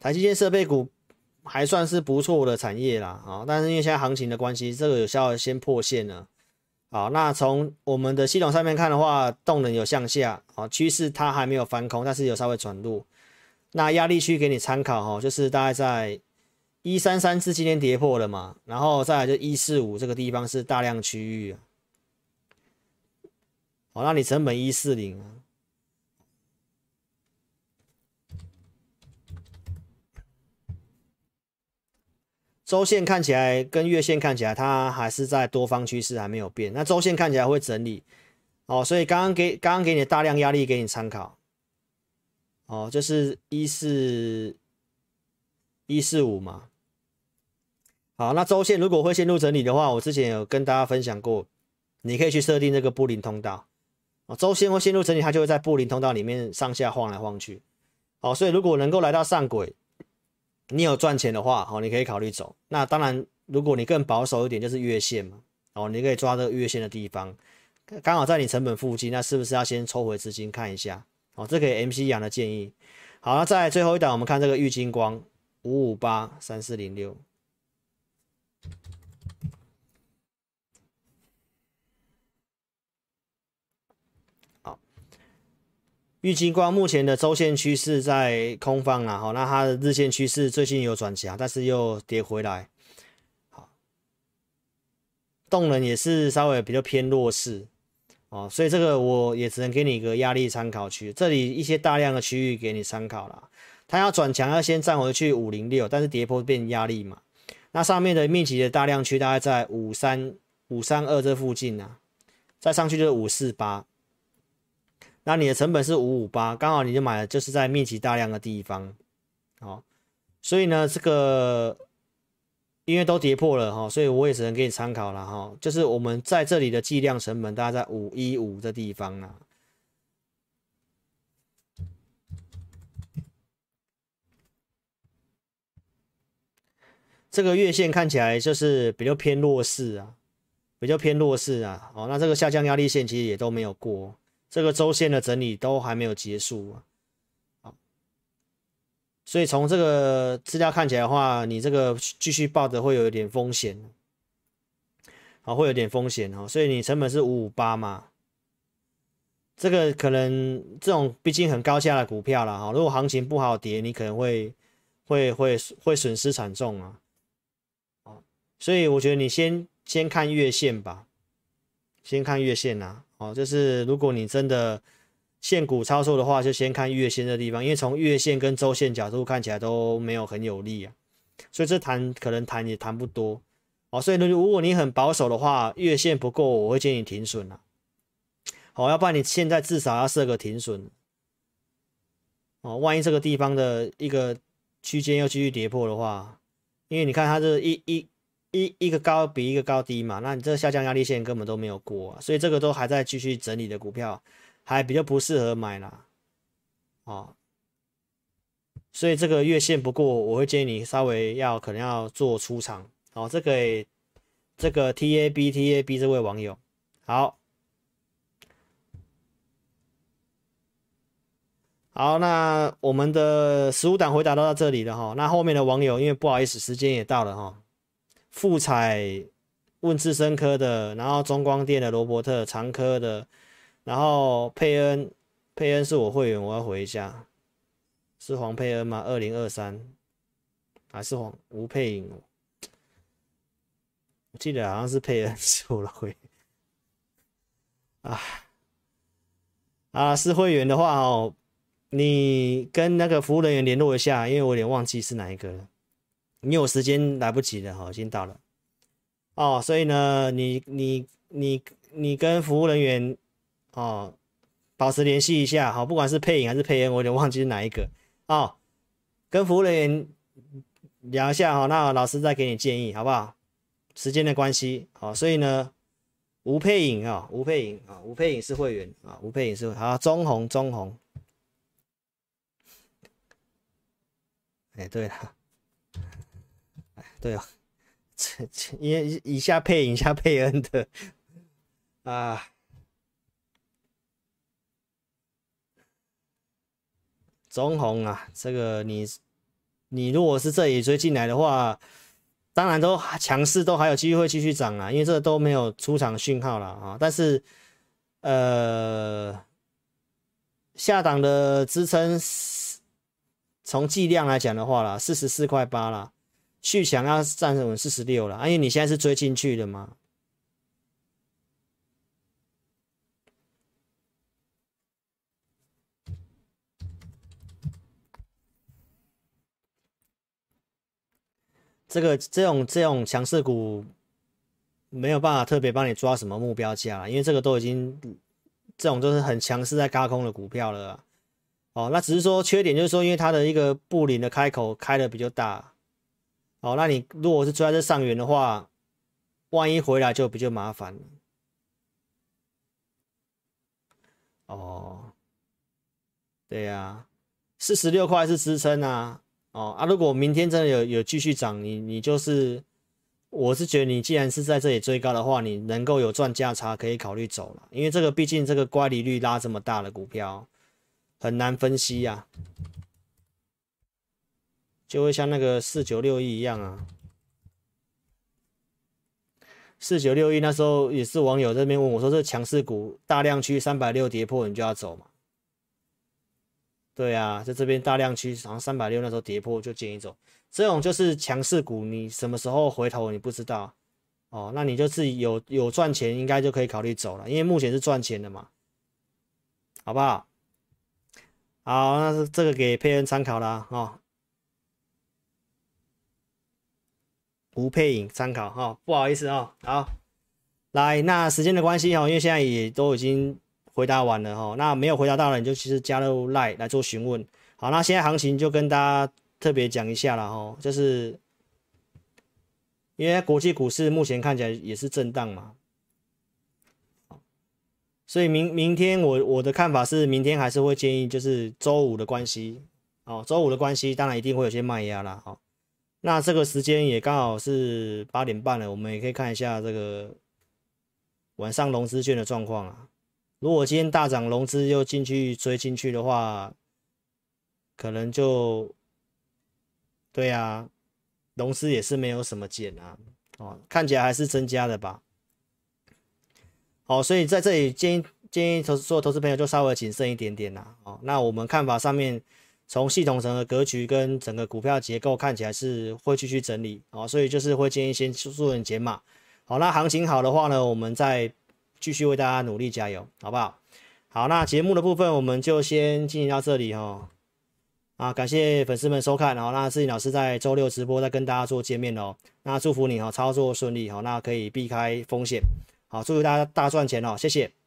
Speaker 1: 台积电设备股。还算是不错的产业啦，啊，但是因为现在行情的关系，这个有效先破线了，好，那从我们的系统上面看的话，动能有向下，啊，趋势它还没有翻空，但是有稍微转弱，那压力区给你参考哈，就是大概在一三三四今天跌破了嘛，然后再来就一四五这个地方是大量区域，好，那你成本一四零。周线看起来跟月线看起来，它还是在多方趋势还没有变。那周线看起来会整理哦，所以刚刚给刚刚给你的大量压力给你参考哦，就是一四一四五嘛。好，那周线如果会陷入整理的话，我之前有跟大家分享过，你可以去设定这个布林通道哦。周线会陷入整理，它就会在布林通道里面上下晃来晃去。哦，所以如果能够来到上轨。你有赚钱的话，哦，你可以考虑走。那当然，如果你更保守一点，就是月线嘛，哦，你可以抓这个月线的地方，刚好在你成本附近，那是不是要先抽回资金看一下？哦，这给 MC 阳的建议。好，那在最后一档，我们看这个玉金光五五八三四零六。玉金光目前的周线趋势在空方啊，好，那它的日线趋势最近有转强，但是又跌回来，好，动能也是稍微比较偏弱势，哦，所以这个我也只能给你一个压力参考区，这里一些大量的区域给你参考了，它要转强要先站回去五零六，但是跌破变压力嘛，那上面的密集的大量区大概在五三五三二这附近啊，再上去就是五四八。那你的成本是五五八，刚好你就买了，就是在密集大量的地方，好，所以呢，这个因为都跌破了哈，所以我也只能给你参考了哈，就是我们在这里的计量成本大概在五一五的地方啊。这个月线看起来就是比较偏弱势啊，比较偏弱势啊，哦，那这个下降压力线其实也都没有过。这个周线的整理都还没有结束啊，好，所以从这个资料看起来的话，你这个继续抱的会有一点风险，好，会有点风险哦，所以你成本是五五八嘛，这个可能这种毕竟很高价的股票了哈，如果行情不好跌，你可能会会会会损失惨重啊，所以我觉得你先先看月线吧，先看月线呐。哦，就是如果你真的现股操作的话，就先看月线的地方，因为从月线跟周线角度看起来都没有很有利啊，所以这弹可能弹也弹不多哦。所以呢如果你很保守的话，月线不够，我会建议停损了。好，要不然你现在至少要设个停损哦。万一这个地方的一个区间又继续跌破的话，因为你看它这一一。一一个高比一个高低嘛，那你这下降压力线根本都没有过啊，所以这个都还在继续整理的股票，还比较不适合买啦，哦，所以这个月线不过，我会建议你稍微要可能要做出场，好，这个这个 T A B T A B 这位网友，好，好，那我们的十五档回答都到这里了哈。那后面的网友，因为不好意思，时间也到了哈。富采问智伸科的，然后中光电的罗伯特长科的，然后佩恩，佩恩是我会员，我要回一下，是黄佩恩吗？二零二三还是黄吴佩颖？我记得好像是佩恩 *laughs* 是我的会员啊啊，是会员的话哦。你跟那个服务人员联络一下，因为我有点忘记是哪一个了。你有时间来不及了，哈，已经到了。哦，所以呢，你你你你跟服务人员哦保持联系一下，好，不管是配影还是配音，我有点忘记是哪一个。哦，跟服务人员聊一下哈，那老师再给你建议，好不好？时间的关系，好，所以呢，吴佩影啊，吴佩影啊，吴佩影是会员啊，吴佩影是会员好，中红中红。哎、对了，对啊，这这因为以下配以下配恩的啊，中红啊，这个你你如果是这里追进来的话，当然都强势，都还有机会继续涨啊，因为这都没有出场讯号了啊，但是呃，下档的支撑。从计量来讲的话啦，四十四块八啦，续强要站稳四十六了，因为你现在是追进去的嘛。这个这种这种强势股没有办法特别帮你抓什么目标价，因为这个都已经这种都是很强势在高空的股票了。哦，那只是说缺点就是说，因为它的一个布林的开口开的比较大，哦，那你如果是追在这上缘的话，万一回来就比较麻烦了。哦，对呀、四十六块是支撑啊，哦啊，如果明天真的有有继续涨，你你就是，我是觉得你既然是在这里追高的话，你能够有赚价差可以考虑走了，因为这个毕竟这个乖离率拉这么大的股票。很难分析呀、就会像那个四九六一一样啊。四九六一那时候也是网友这边问我说：“这强势股大量区三百六跌破，你就要走嘛？”对啊，在这边大量区好像三百六那时候跌破就建议走。这种就是强势股，你什么时候回头你不知道哦。那你就自己有有赚钱，应该就可以考虑走了，因为目前是赚钱的嘛，好不好？好，那是这个给佩恩参考啦。哦。吴佩颖参考哈、哦，不好意思啊、哦。好，来，那时间的关系哈，因为现在也都已经回答完了哈，那没有回答到的你就其实加入来来做询问。好，那现在行情就跟大家特别讲一下了哈，就是因为国际股市目前看起来也是震荡嘛。所以明明天我我的看法是，明天还是会建议就是周五的关系，哦，周五的关系当然一定会有些卖压啦，好，那这个时间也刚好是八点半了，我们也可以看一下这个晚上融资券的状况啊。如果今天大涨，融资又进去追进去的话，可能就对啊，融资也是没有什么减啊，哦，看起来还是增加的吧。好，所以在这里建议建议投做投资朋友就稍微谨慎一点点啦。哦，那我们看法上面，从系统层的格局跟整个股票结构看起来是会继续整理。哦，所以就是会建议先做点减码。好，那行情好的话呢，我们再继续为大家努力加油，好不好？好，那节目的部分我们就先进行到这里哈。啊，感谢粉丝们收看。好，那志颖老师在周六直播再跟大家做见面哦。那祝福你哈，操作顺利哈，那可以避开风险。好，祝福大家大赚钱哦！谢谢。